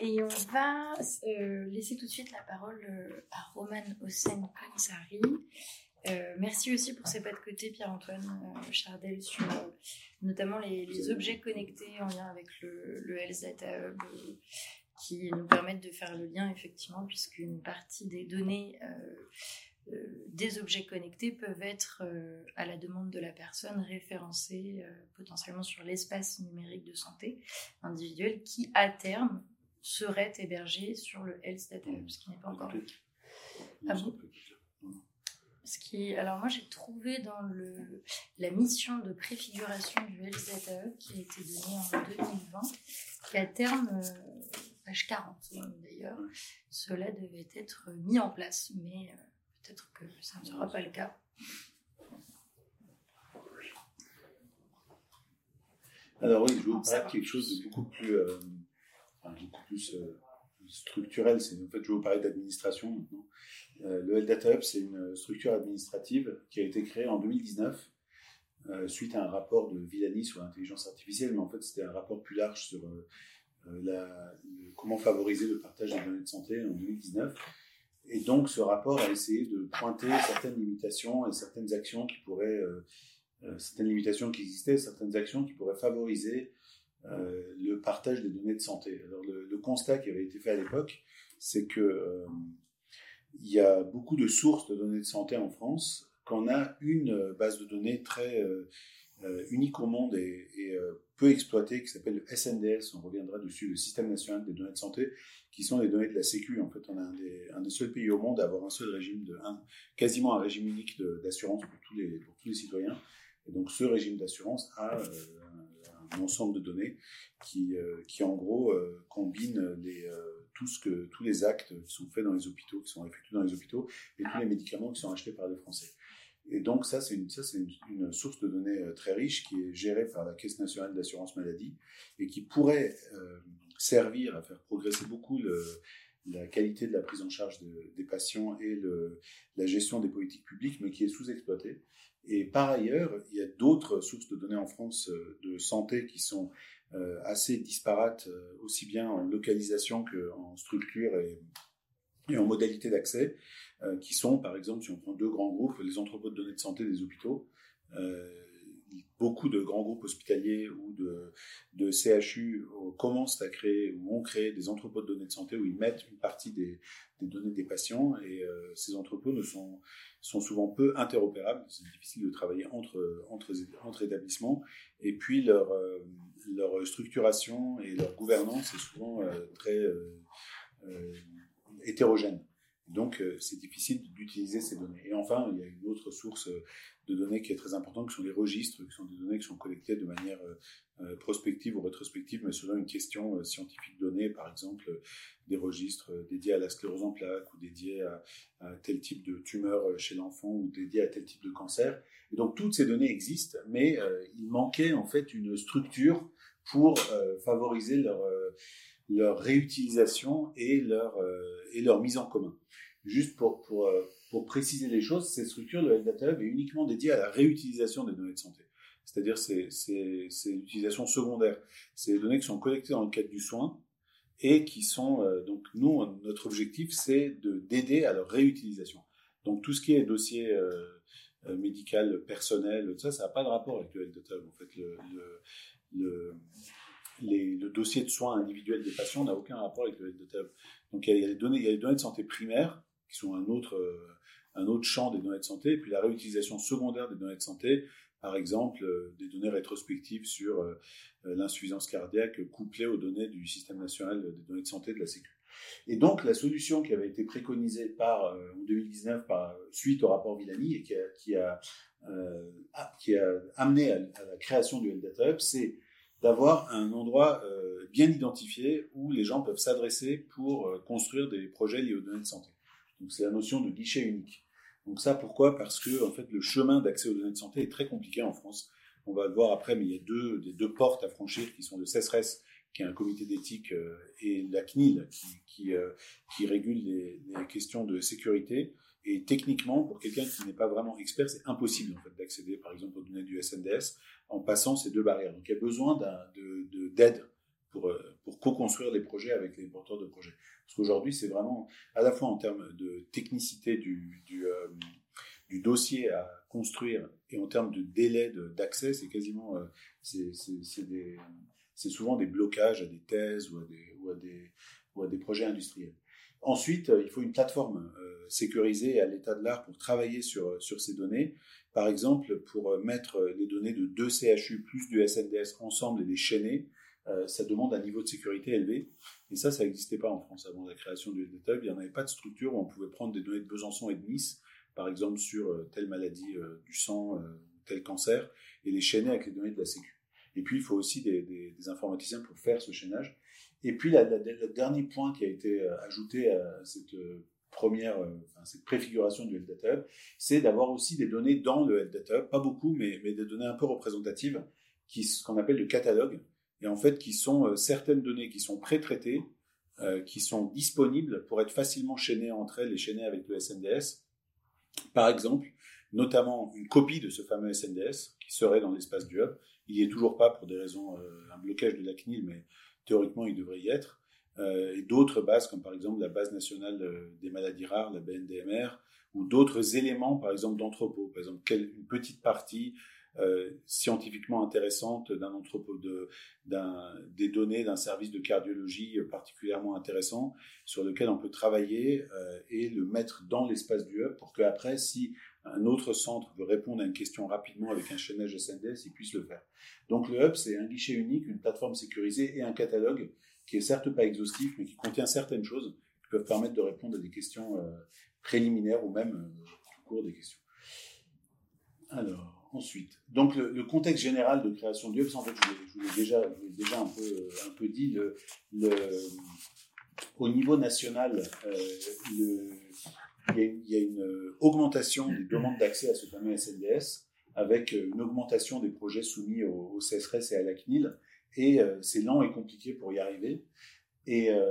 Et on va euh, laisser tout de suite la parole euh, à Roman Hossein Pansari. Euh, merci aussi pour ces pas de côté, Pierre-Antoine euh, Chardel, sur euh, notamment les, les, objets connectés en lien avec le, le Health Data Hub, euh, qui nous permettent de faire le lien, effectivement, puisqu'une partie des données des objets connectés peuvent être, à la demande de la personne, référencées potentiellement sur l'espace numérique de santé individuelle, qui, à terme, serait hébergé sur le Health Data Hub, ce qui n'est pas encore le cas. Ah bon ce qui, alors moi j'ai trouvé dans le, la mission de préfiguration du Health Data Hub qui a été donnée en 2020, qu'à terme, euh, page 40 d'ailleurs, cela devait être mis en place, mais euh, peut-être que ça ne sera pas le cas. Alors oui, je vous parler de quelque chose de beaucoup plus, euh, enfin, beaucoup plus structurel. C'est en fait, je vais vous parler d'administration maintenant. Euh, le Data Hub, c'est une structure administrative qui a été créée en 2019 euh, suite à un rapport de Villani sur l'intelligence artificielle, mais en fait c'était un rapport plus large sur euh, la, comment favoriser le partage des données de santé en 2019. Et donc ce rapport a essayé de pointer certaines limitations et certaines actions qui pourraient, certaines limitations qui existaient, certaines actions qui pourraient favoriser le partage des données de santé. Alors le, constat qui avait été fait à l'époque, c'est que il y a beaucoup de sources de données de santé en France, qu'on a une euh, base de données très euh, unique au monde et, euh, peu exploitée qui s'appelle le SNDS, on reviendra dessus, le Système national des données de santé, qui sont les données de la Sécu. En fait, on est un des, seuls pays au monde à avoir un seul régime, de, quasiment un régime unique d'assurance pour, tous les, citoyens. Et donc ce régime d'assurance a euh, un, ensemble de données qui, en gros combine tout ce que, tous les actes qui sont faits dans les hôpitaux, qui sont effectués dans les hôpitaux, et tous les médicaments qui sont achetés par les Français. Et donc ça, c'est une, une, source de données euh, très riche qui est gérée par la Caisse nationale d'assurance maladie et qui pourrait euh, servir à faire progresser beaucoup la qualité de la prise en charge de, des patients et la gestion des politiques publiques, mais qui est sous-exploitée. Et par ailleurs, il y a d'autres sources de données en France euh, de santé qui sont assez disparates, aussi bien en localisation qu'en structure et en modalité d'accès, euh, qui sont, par exemple, si on prend deux grands groupes, les entrepôts de données de santé des hôpitaux, beaucoup de grands groupes hospitaliers ou de, CHU commencent à créer ou ont créé des entrepôts de données de santé où ils mettent une partie des, données des patients et euh, ces entrepôts ne sont, souvent peu interopérables. C'est difficile de travailler entre, établissements et puis leur, euh, structuration et leur gouvernance est souvent euh, très euh, hétérogène. Donc, c'est difficile d'utiliser ces données. Et enfin, il y a une autre source de données qui est très importante, qui sont les registres, qui sont des données qui sont collectées de manière euh, prospective ou rétrospective, mais selon une question euh, scientifique donnée, par exemple des registres dédiés à la sclérose en plaques ou dédiés à, à tel type de tumeur chez l'enfant ou dédiés à tel type de cancer. Et donc toutes ces données existent, mais euh, il manquait en fait une structure pour euh, favoriser leur, euh, leur réutilisation et leur, et leur mise en commun. Juste pour, pour, pour préciser les choses, cette structure de la Data Hub est uniquement dédiée à la réutilisation des données de santé. C'est-à-dire c'est, l'utilisation secondaire. C'est les données qui sont collectées dans le cadre du soin et qui sont euh, donc nous notre objectif c'est de d'aider à leur réutilisation. Donc tout ce qui est dossier euh, médical personnel, tout ça, ça n'a pas de rapport avec le health data. En fait, le, le, le, le dossier de soins individuels des patients n'a aucun rapport avec le health data. Donc il y, a, les données, il y a les données de santé primaires qui sont un autre euh, un autre champ des données de santé, et puis la réutilisation secondaire des données de santé, par exemple euh, des données rétrospectives sur euh, l'insuffisance cardiaque couplées aux données du système national des données de santé de la Sécu. Et donc la solution qui avait été préconisée par en 2019 par suite au rapport Villani et qui a, qui a, amené à, la création du Health Data Hub, c'est d'avoir un endroit euh, bien identifié où les gens peuvent s'adresser pour euh, construire des projets liés aux données de santé. Donc c'est la notion de guichet unique. Donc ça, pourquoi? Parce que en fait, le chemin d'accès aux données de santé est très compliqué en France. On va le voir après, mais il y a deux, des deux portes à franchir qui sont le CESRES, qui est un comité d'éthique, et la CNIL, qui, qui, qui régule les, les, questions de sécurité. Et techniquement, pour quelqu'un qui n'est pas vraiment expert, c'est impossible en fait, d'accéder, par exemple, aux données du SNDS en passant ces deux barrières. Donc il y a besoin d'aide de, pour, co-construire les projets avec les porteurs de projets. Parce qu'aujourd'hui, c'est vraiment, à la fois en termes de technicité du, du dossier à construire et en termes de délai d'accès, c'est quasiment, euh, c'est souvent des blocages à des thèses ou ou à des, ou à des projets industriels. Ensuite, euh, il faut une plateforme euh, sécurisée à l'état de l'art pour travailler sur, sur ces données. Par exemple, pour mettre les données de deux CHU plus du SNDS ensemble et les chaîner, ça demande un niveau de sécurité élevé. Et ça, ça n'existait pas en France avant la création du LDTUB. Il n'y en avait pas de structure où on pouvait prendre des données de Besançon et de Nice par exemple sur euh, telle maladie euh, du sang, euh, tel cancer, et les chaîner avec les données de la Sécu. Et puis, il faut aussi des, informaticiens pour faire ce chaînage. Et puis, le dernier point qui a été ajouté à cette première, cette préfiguration du Data Hub, c'est d'avoir aussi des données dans le Data Hub, pas beaucoup, mais, des données un peu représentatives, qui, ce qu'on appelle le catalogue, et en fait, qui sont certaines données qui sont pré-traitées, qui sont disponibles pour être facilement chaînées entre elles et chaînées avec le SNDS, par exemple, notamment une copie de ce fameux SNDS qui serait dans l'espace du hub. Il n'y est toujours pas pour des raisons, euh, un blocage de la CNIL, mais théoriquement il devrait y être. Euh, et d'autres bases, comme par exemple la base nationale euh, des maladies rares, la BNDMR, ou d'autres éléments, par exemple d'entrepôt, par exemple une petite partie euh, scientifiquement intéressante d'un entrepôt de, des données d'un service de cardiologie particulièrement intéressant sur lequel on peut travailler et le mettre dans l'espace du hub pour qu'après, si un autre centre veut répondre à une question rapidement avec un chaînage SNDS, il puisse le faire. Donc le hub, c'est un guichet unique, une plateforme sécurisée et un catalogue qui est certes pas exhaustif, mais qui contient certaines choses qui peuvent permettre de répondre à des questions euh, préliminaires ou même au cours des questions. Alors, ensuite. Donc le, contexte général de création du hub, en fait, je vous l'ai déjà, un peu, peu dit, au niveau national, euh, il, y a, une augmentation des demandes d'accès à ce fameux SNDS, avec une augmentation des projets soumis au, CSRS et à la CNIL, et euh, c'est lent et compliqué pour y arriver. Et, euh,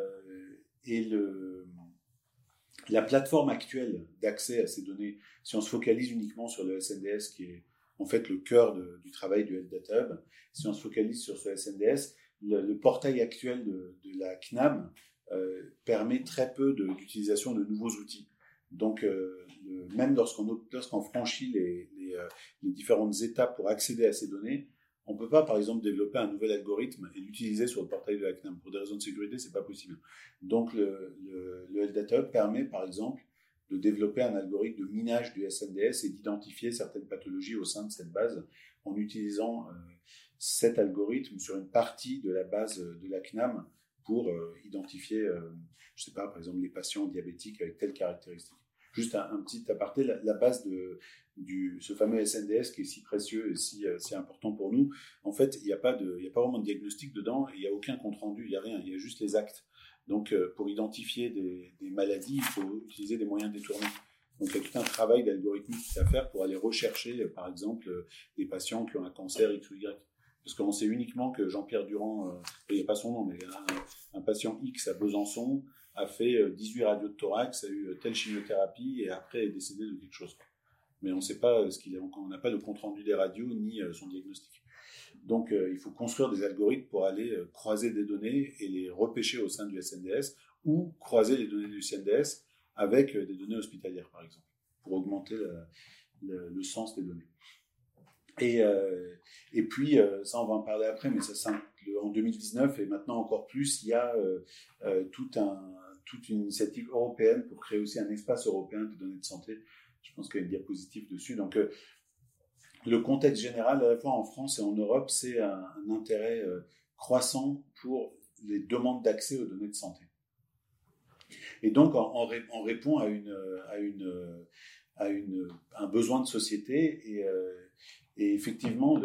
et le, la plateforme actuelle d'accès à ces données, si on se focalise uniquement sur le SNDS, qui est en fait le cœur du travail du Health Data Hub. Si on se focalise sur ce SNDS, le, portail actuel de, la CNAM euh, permet très peu d'utilisation de, nouveaux outils. Donc, euh, même lorsqu'on franchit les, euh, les, différentes étapes pour accéder à ces données, on ne peut pas, par exemple, développer un nouvel algorithme et l'utiliser sur le portail de la CNAM. Pour des raisons de sécurité, c'est pas possible. Donc, le, le, le permet, par exemple, de développer un algorithme de minage du SNDS et d'identifier certaines pathologies au sein de cette base en utilisant euh, cet algorithme sur une partie de la base de la CNAM pour identifier, je sais pas, par exemple, les patients diabétiques avec telle caractéristique. Juste un, petit aparté, la, base de ce fameux SNDS qui est si précieux et si, si important pour nous, en fait, il n'y a, pas vraiment de diagnostic dedans, il n'y a aucun compte rendu, il n'y a rien, il y a juste les actes. Donc, euh, pour identifier des, maladies, il faut utiliser des moyens détournés. Donc, il y a tout un travail d'algorithmique à faire pour aller rechercher, euh, par exemple, euh, des patients qui ont un cancer X ou Y. Parce qu'on sait uniquement que Jean-Pierre Durand, il n'y a pas son nom, mais un, un, patient X à Besançon a fait 18 radios de thorax, a eu telle chimiothérapie et après est décédé de quelque chose. Mais on ne sait pas ce qu'il a, on n'a pas le compte rendu des radios ni son diagnostic. Donc, euh, il faut construire des algorithmes pour aller euh, croiser des données et les repêcher au sein du SNDS ou croiser les données du SNDS avec euh, des données hospitalières, par exemple, pour augmenter le, sens des données. Et, et puis, ça, on va en parler après, mais ça, en 2019 et maintenant encore plus, il y a tout un, toute une initiative européenne pour créer aussi un espace européen de données de santé. Je pense qu'il y a une diapositive dessus. Donc, le contexte général, à la fois en France et en Europe, c'est un, intérêt euh, croissant pour les demandes d'accès aux données de santé. Et donc, on, répond à, un besoin de société. Et, euh, effectivement,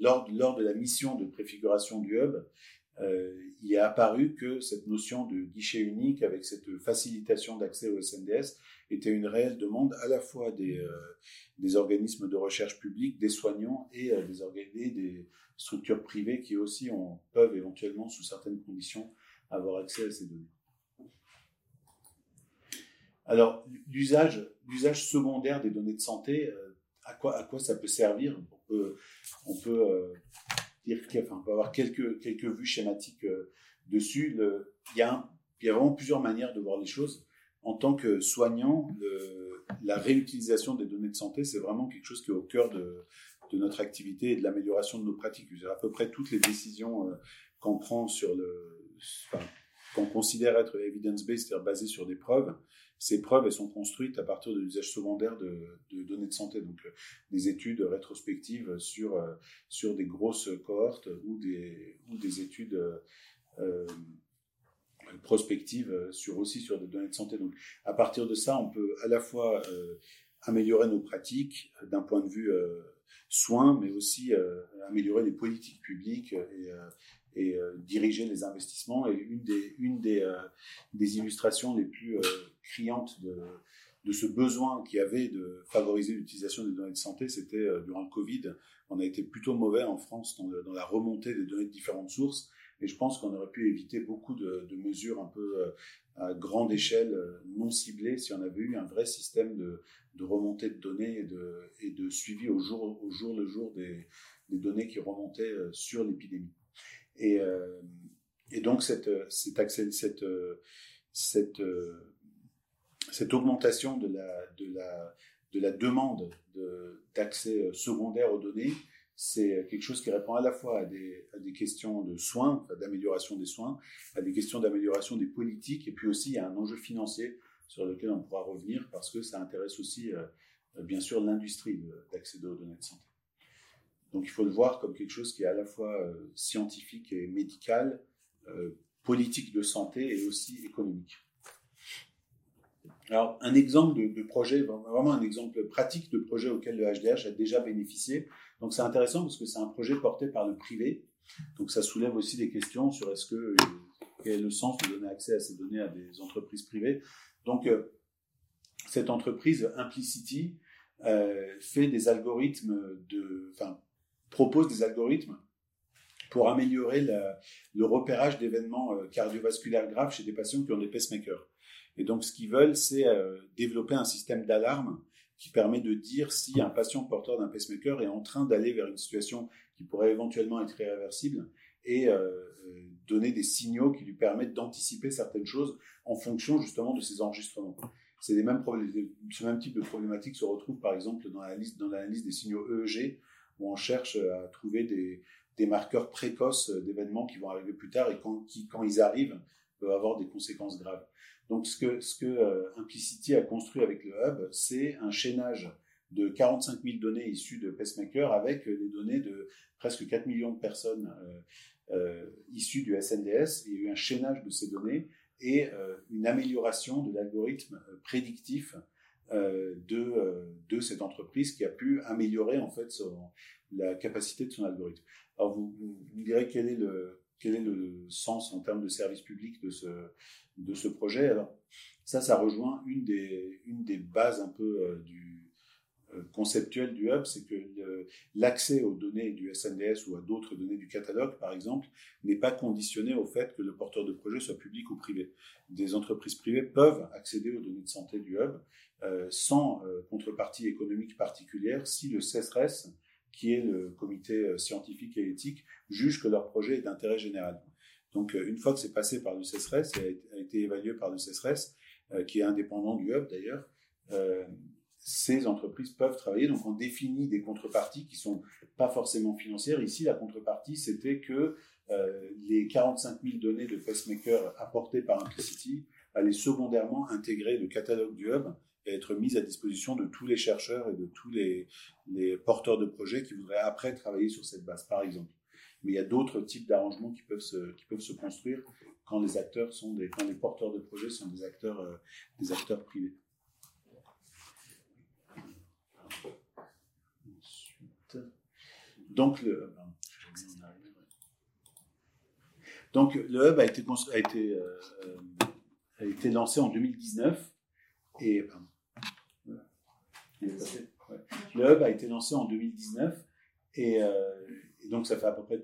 lors, de la mission de préfiguration du hub, il est apparu que cette notion de guichet unique avec cette facilitation d'accès au SNDS était une réelle demande à la fois des, des organismes de recherche publics, des soignants et des, organismes, des structures privées qui aussi peuvent éventuellement, sous certaines conditions, avoir accès à ces données. Alors, l'usage, secondaire des données de santé, euh, à, quoi, ça peut servir? Euh, dire, enfin, on peut avoir quelques, quelques vues schématiques euh, dessus. Il, y a il y a vraiment plusieurs manières de voir les choses. En tant que soignant, la réutilisation des données de santé, c'est vraiment quelque chose qui est au cœur de, de notre activité et de l'amélioration de nos pratiques. À peu près toutes les décisions qu'on prend sur le, qu'on considère être evidence-based, c'est-à-dire basées sur des preuves, ces preuves, elles sont construites à partir de l'usage secondaire de, données de santé, donc euh, des études rétrospectives sur, euh, sur des grosses cohortes ou des, ou des études euh, prospectives sur, aussi sur des données de santé. Donc, à partir de ça, on peut à la fois améliorer nos pratiques d'un point de vue soins, mais aussi améliorer les politiques publiques et, et euh, diriger les investissements. Et une des, une des, euh, des illustrations les plus euh, criantes de, ce besoin qu'il y avait de favoriser l'utilisation des données de santé, c'était durant le Covid. On a été plutôt mauvais en France dans, la remontée des données de différentes sources. Et je pense qu'on aurait pu éviter beaucoup de, mesures un peu à grande échelle, non ciblées, si on avait eu un vrai système de, remontée de données et de, suivi au jour, au jour le jour des, données qui remontaient sur l'épidémie. Et, euh, donc cette, cette, cette, cette augmentation de la, de la, de la demande d'accès secondaire aux données, c'est quelque chose qui répond à la fois à des, questions de soins, d'amélioration des soins, à des questions d'amélioration des politiques, et puis aussi à un enjeu financier sur lequel on pourra revenir parce que ça intéresse aussi, euh, bien sûr, l'industrie d'accéder aux données de santé. Donc il faut le voir comme quelque chose qui est à la fois euh, scientifique et médical, euh, politique de santé et aussi économique. Alors un exemple de, projet, vraiment un exemple pratique de projet auquel le HDH a déjà bénéficié. Donc c'est intéressant parce que c'est un projet porté par le privé. Donc ça soulève aussi des questions sur est-ce que quel est le sens de donner accès à ces données à des entreprises privées. Donc euh, cette entreprise Implicity fait des algorithmes de, enfin, propose des algorithmes pour améliorer le repérage d'événements euh, cardiovasculaires graves chez des patients qui ont des pacemakers. Et donc, ce qu'ils veulent, c'est euh, développer un système d'alarme qui permet de dire si un patient porteur d'un pacemaker est en train d'aller vers une situation qui pourrait éventuellement être irréversible et euh, donner des signaux qui lui permettent d'anticiper certaines choses en fonction justement de ces enregistrements. C'est les ce même type de problématique se retrouve par exemple dans l'analyse des signaux EEG où on cherche à trouver des, marqueurs précoces d'événements qui vont arriver plus tard et quand ils arrivent, peuvent avoir des conséquences graves. Donc, ce que, ce euh, Implicity a construit avec le hub, c'est un chaînage de 45 000 données issues de pacemaker avec les données de presque 4 millions de personnes euh, euh, issues du SNDS. Il y a eu un chaînage de ces données et une amélioration de l'algorithme prédictif euh, de, euh, cette entreprise qui a pu améliorer en fait la capacité de son algorithme. Alors vous, vous, direz quel est le quel est le sens en termes de service public de ce projet? Alors ça, ça rejoint une des bases un peu euh, du du hub, c'est que l'accès aux données du SNDS ou à d'autres données du catalogue, par exemple, n'est pas conditionné au fait que le porteur de projet soit public ou privé. Des entreprises privées peuvent accéder aux données de santé du hub euh, sans euh, contrepartie économique particulière si le CESRES, qui est le comité euh, scientifique et éthique, juge que leur projet est d'intérêt général. Donc, une fois que c'est passé par le CESRES et a été évalué par le CESRES, qui est indépendant du hub d'ailleurs, ces entreprises peuvent travailler. Donc, on définit des contreparties qui sont pas forcément financières. Ici, la contrepartie, c'était que les 45 000 données de pacemaker apportées par Implicity allaient secondairement intégrer le catalogue du hub être mise à disposition de tous les chercheurs et de tous les, porteurs de projets qui voudraient après travailler sur cette base, par exemple. Mais il y a d'autres types d'arrangements qui peuvent se, construire quand les acteurs sont des, quand les porteurs de projets sont des acteurs, euh, des acteurs privés. Ensuite, donc le, Donc le hub a été, a été, euh, a été lancé en 2019 et pardon, le hub a été lancé en 2019 et, euh, et, donc ça fait à peu près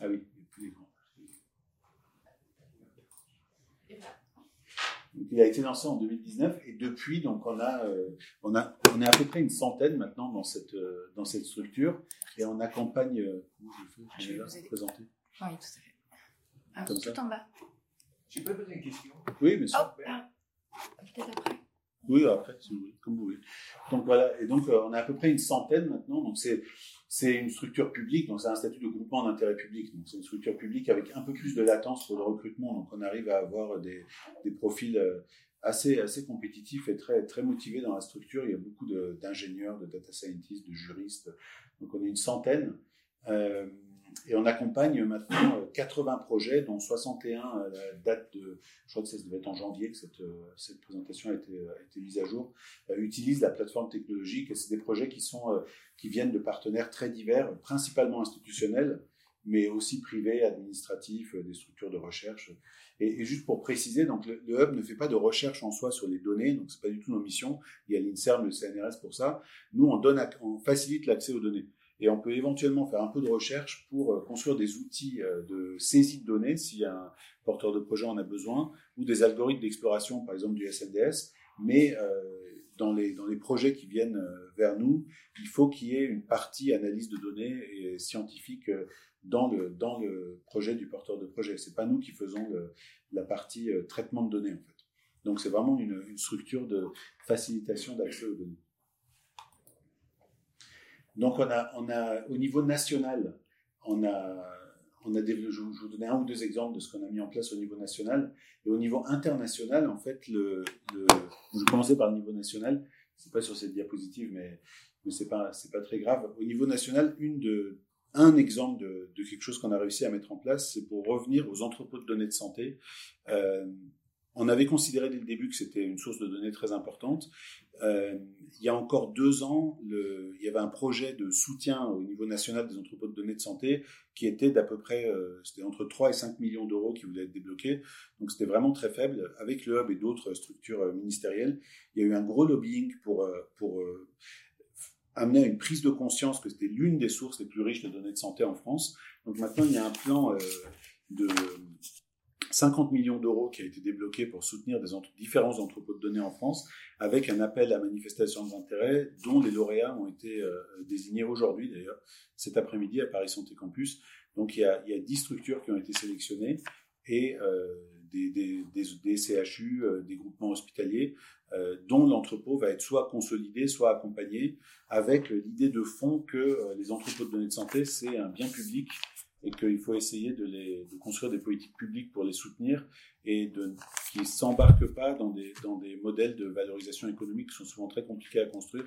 ah oui il a été lancé en 2019 et depuis, donc on a, euh, on a, on est à peu près une centaine maintenant dans cette, euh, dans cette structure et on accompagne. Euh, je vais vous présenter. Oui, tout à fait. Alors, Comme tout ça. en bas. Je peux poser une question Oui, sûr. Oh, ah, peut-être après. Oui, après, si vous voulez, comme vous voulez. Donc voilà, et donc euh, on a à peu près une centaine maintenant. Donc c'est c'est une structure publique, donc c'est un statut de groupement d'intérêt public. Donc c'est une structure publique avec un peu plus de latence pour le recrutement. Donc on arrive à avoir des, des profils euh, assez assez compétitifs et très très motivés dans la structure. Il y a beaucoup d'ingénieurs, de, data scientists, de juristes. Donc on est une centaine. Euh, et on accompagne maintenant euh, 80 projets, dont 61 à la date de, je crois que ça devait être en janvier que cette, euh, cette présentation a été, a été mise à jour, euh, utilisent la plateforme technologique. Et c'est des projets qui, sont, euh, qui viennent de partenaires très divers, principalement institutionnels, mais aussi privés, administratifs, euh, des structures de recherche. Et, juste pour préciser, donc le, le Hub ne fait pas de recherche en soi sur les données, donc c'est pas du tout nos missions. Il y a l'INSERM, le CNRS pour ça. Nous, on, donne, on facilite l'accès aux données. Et on peut éventuellement faire un peu de recherche pour euh, construire des outils euh, de saisie de données, si un porteur de projet en a besoin, ou des algorithmes d'exploration, par exemple du SNDS. Mais euh, dans, les, dans les projets qui viennent vers nous, il faut qu'il y ait une partie analyse de données et scientifique dans le, dans le projet du porteur de projet. C'est pas nous qui faisons la partie traitement de données, en fait. Donc c'est vraiment une structure de facilitation d'accès aux données. Donc on a, on a au niveau national, on a, on a je vous donnais un ou deux exemples de ce qu'on a mis en place au niveau national. Et au niveau international, en fait, le, je commencer par le niveau national. C'est pas sur cette diapositive, mais, mais c'est pas, pas très grave. Au niveau national, une de, un exemple de, de quelque chose qu'on a réussi à mettre en place, c'est pour revenir aux entrepôts de données de santé. Euh, on avait considéré dès le début que c'était une source de données très importante. Euh, il y a encore deux ans, il y avait un projet de soutien au niveau national des entrepôts de données de santé qui était d'à peu près, euh, c'était entre 3 et 5 millions d'euros qui voulaient être débloqués. Donc c'était vraiment très faible. Avec le Hub et d'autres structures euh, ministérielles, il y a eu un gros lobbying pour, amener à une prise de conscience que c'était l'une des sources les plus riches de données de santé en France. Donc maintenant, il y a un plan de 50 millions d'euros qui a été débloqué pour soutenir des différents entrepôts de données en France, avec un appel à manifestation d'intérêt dont les lauréats ont été euh, désignés aujourd'hui d'ailleurs, cet après-midi à Paris Santé Campus. Donc il y a, il y a 10 structures qui ont été sélectionnées et euh, des, des, CHU, euh, des groupements hospitaliers, dont l'entrepôt va être soit consolidé, soit accompagné, avec l'idée de fond que les entrepôts de données de santé, c'est un bien public et qu'il faut essayer de, construire des politiques publiques pour les soutenir et de, qui ne s'embarquent pas dans des, modèles de valorisation économique qui sont souvent très compliqués à construire.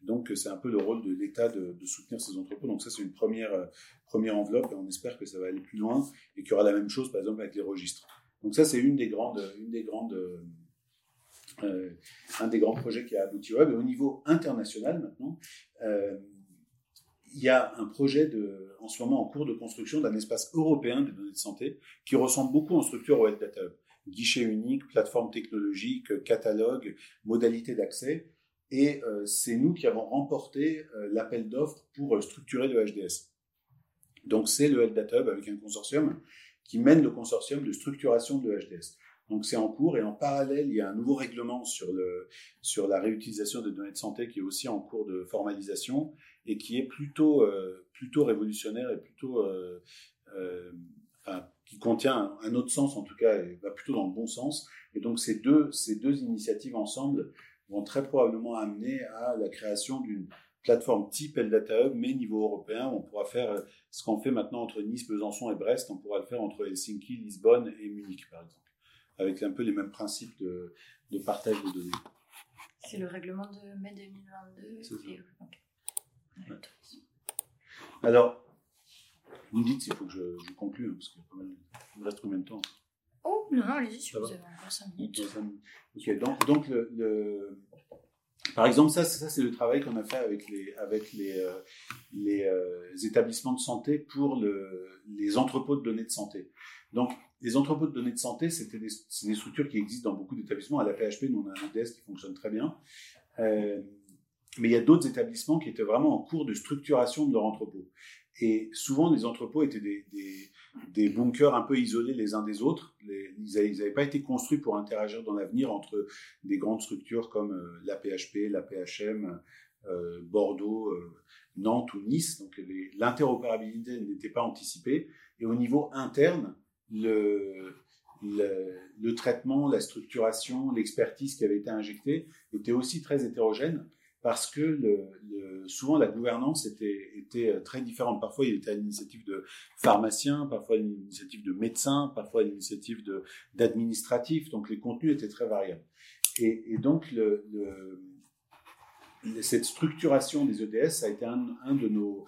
Donc c'est un peu le rôle de l'État de, soutenir ces entrepôts. Donc ça c'est une première, euh, première enveloppe et on espère que ça va aller plus loin et qu'il y aura la même chose par exemple avec les registres. Donc ça c'est une des grandes, une des grandes euh, un des grands projets qui a abouti web. Au niveau international maintenant, euh, il y a un projet en ce moment en cours de construction d'un espace européen des données de santé qui ressemble beaucoup en structure au Health. Guichet unique, plateforme technologique, catalogue, modalité d'accès. Et euh, c'est nous qui avons remporté euh, l'appel d'offres pour euh, structurer le HDS. Donc c'est le Health avec un consortium qui mène le consortium de structuration de HDS. Donc c'est en cours et en parallèle, il y a un nouveau règlement sur, sur la réutilisation des données de santé qui est aussi en cours de formalisation et qui est plutôt, euh, plutôt révolutionnaire et plutôt, euh, euh, enfin, qui contient un, autre sens en tout cas, et va plutôt dans le bon sens. Et donc ces deux, ces deux initiatives ensemble vont très probablement amener à la création d'une plateforme type Data Hub, mais niveau européen, on pourra faire ce qu'on fait maintenant entre Nice, Besançon et Brest, on pourra le faire entre Helsinki, Lisbonne et Munich, par exemple, avec un peu les mêmes principes de, de partage de données. C'est le règlement de mai 2022. C'est ça. Et, ok. Ouais. Alors, vous me dites s'il faut que je, je conclue, hein, parce qu'il me reste combien de temps Oh, non, non, allez-y, si vous avez encore 5 minutes. Ok, donc, donc le, le- Par exemple, ça, ça c'est le travail qu'on a fait avec les, avec les, euh, les euh, établissements de santé pour le, les entrepôts de données de santé. Donc, les entrepôts de données de santé, des, c'est des structures qui existent dans beaucoup d'établissements. À la PHP, nous, on a un ODS qui fonctionne très bien. Euh, mais il y a d'autres établissements qui étaient vraiment en cours de structuration de leur entrepôt. Et souvent, les entrepôts étaient des, bunkers un peu isolés les uns des autres. Ils n'avaient pas été construits pour interagir dans l'avenir entre des grandes structures comme euh, la PHP, la PHM, euh, Bordeaux, euh, Nantes ou Nice. Donc l'interopérabilité n'était pas anticipée. Et au niveau interne, le, le, traitement, la structuration, l'expertise qui avait été injectée était aussi très hétérogène parce que souvent la gouvernance était, euh, très différente. Parfois, il était à l'initiative de pharmaciens, parfois à l'initiative de médecins, parfois à l'initiative d'administratifs. Donc, les contenus étaient très variables. Et, donc, cette structuration des EDS a été un, de nos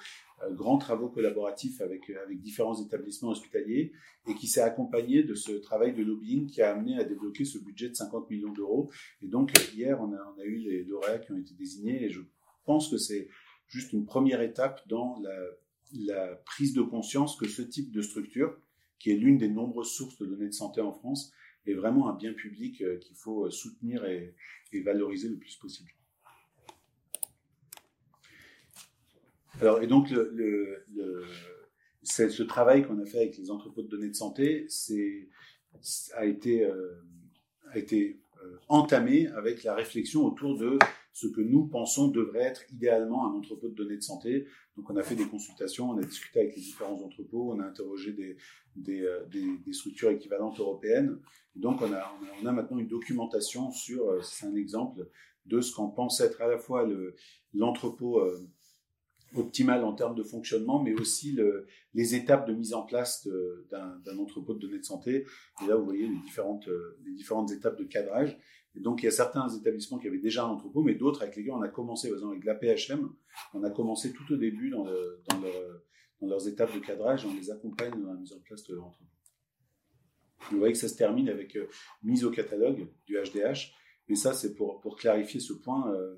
grands travaux collaboratifs avec, euh, avec différents établissements hospitaliers et qui s'est accompagné de ce travail de lobbying qui a amené à débloquer ce budget de 50 millions d'euros. Et donc, hier, on a, a eu les lauréats qui ont été désignés et je pense que c'est juste une première étape dans la, prise de conscience que ce type de structure, qui est l'une des nombreuses sources de données de santé en France, est vraiment un bien public euh, qu'il faut soutenir et valoriser le plus possible. Alors, et donc, le, le, le ce travail qu'on a fait avec les entrepôts de données de santé a été, euh, a été euh, entamé avec la réflexion autour de ce que nous pensons devrait être idéalement un entrepôt de données de santé. Donc, on a fait des consultations, on a discuté avec les différents entrepôts, on a interrogé des, des, euh, des, structures équivalentes européennes. donc, on a, on a, maintenant une documentation sur, euh, c'est un exemple, de ce qu'on pense être à la fois le, l'entrepôt euh, optimale en termes de fonctionnement, mais aussi le, les étapes de mise en place d'un entrepôt de données de santé. Et là, vous voyez les différentes, les différentes étapes de cadrage. Et donc, il y a certains établissements qui avaient déjà un entrepôt, mais d'autres avec lesquels on a commencé, par exemple avec l'APHM, on a commencé tout au début dans, le, dans, leurs étapes de cadrage, on les accompagne dans la mise en place de l'entrepôt. Vous voyez que ça se termine avec euh, mise au catalogue du HDH, mais ça, c'est pour, pour clarifier ce point. Euh,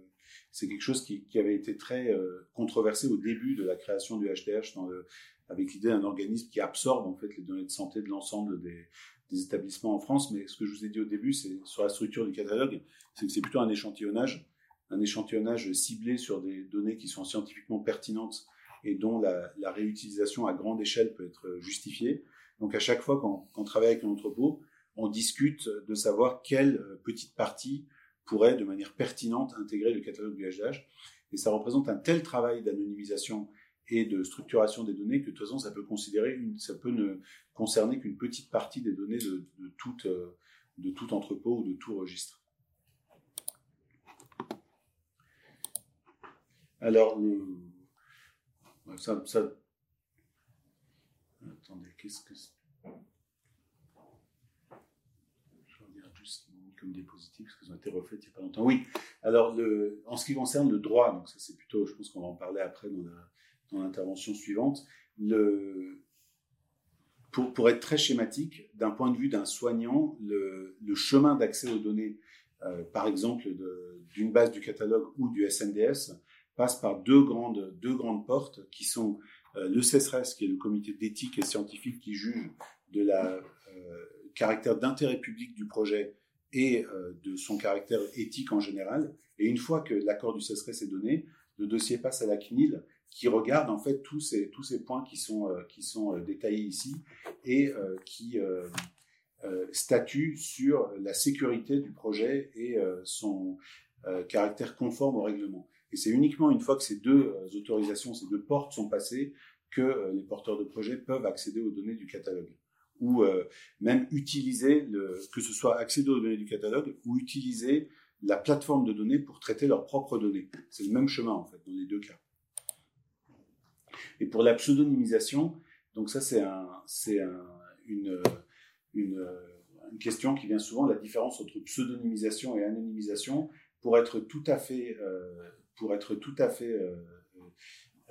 c'est quelque chose qui, avait été très euh, controversé au début de la création du le, avec l'idée d'un organisme qui absorbe en fait les données de santé de l'ensemble des, établissements en France. Mais ce que je vous ai dit au début, c'est sur la structure du catalogue, c'est que c'est plutôt un échantillonnage, un échantillonnage ciblé sur des données qui sont scientifiquement pertinentes et dont la, la réutilisation à grande échelle peut être justifiée. Donc à chaque fois qu'on travaille avec un entrepôt, on discute de savoir quelle petite partie pourrait de manière pertinente intégrer le catalogue du HDH. Et ça représente un tel travail d'anonymisation et de structuration des données que de toute façon ça peut considérer une, ça peut ne concerner qu'une petite partie des données de, de, tout, euh, tout entrepôt ou de tout registre. Alors, ça, ça... Attendez, qu'est-ce que c'est des positifs, parce qu'elles ont été refaites il n'y a pas longtemps. Oui, alors en ce qui concerne le droit, donc ça c'est plutôt, je pense qu'on va en parler après dans l'intervention suivante, pour, pour, être très schématique, d'un point de vue d'un soignant, le, le chemin d'accès aux données, euh, par exemple d'une base du catalogue ou du SNDS, passe par deux grandes, deux grandes portes qui sont euh, le CESRES, qui est le comité d'éthique et scientifique qui juge de la euh, caractère d'intérêt public du projet et euh, de son caractère éthique en général. Et une fois que l'accord du CESRES est donné, le dossier passe à la CNIL qui regarde en fait tous ces, tous ces points qui sont, euh, qui sont euh, détaillés ici et qui statue sur la sécurité du projet et son caractère conforme au règlement. Et c'est uniquement une fois que ces deux autorisations, ces deux portes sont passées que les porteurs de projet peuvent accéder aux données du catalogue ou euh, même utiliser, que ce soit accéder aux données du catalogue ou utiliser la plateforme de données pour traiter leurs propres données. C'est le même chemin en fait dans les deux cas. Et pour la pseudonymisation, donc ça c'est un, c'est un, une, une, une, question qui vient souvent, la différence entre pseudonymisation et anonymisation, pour être tout à fait, euh, pour être tout à fait euh,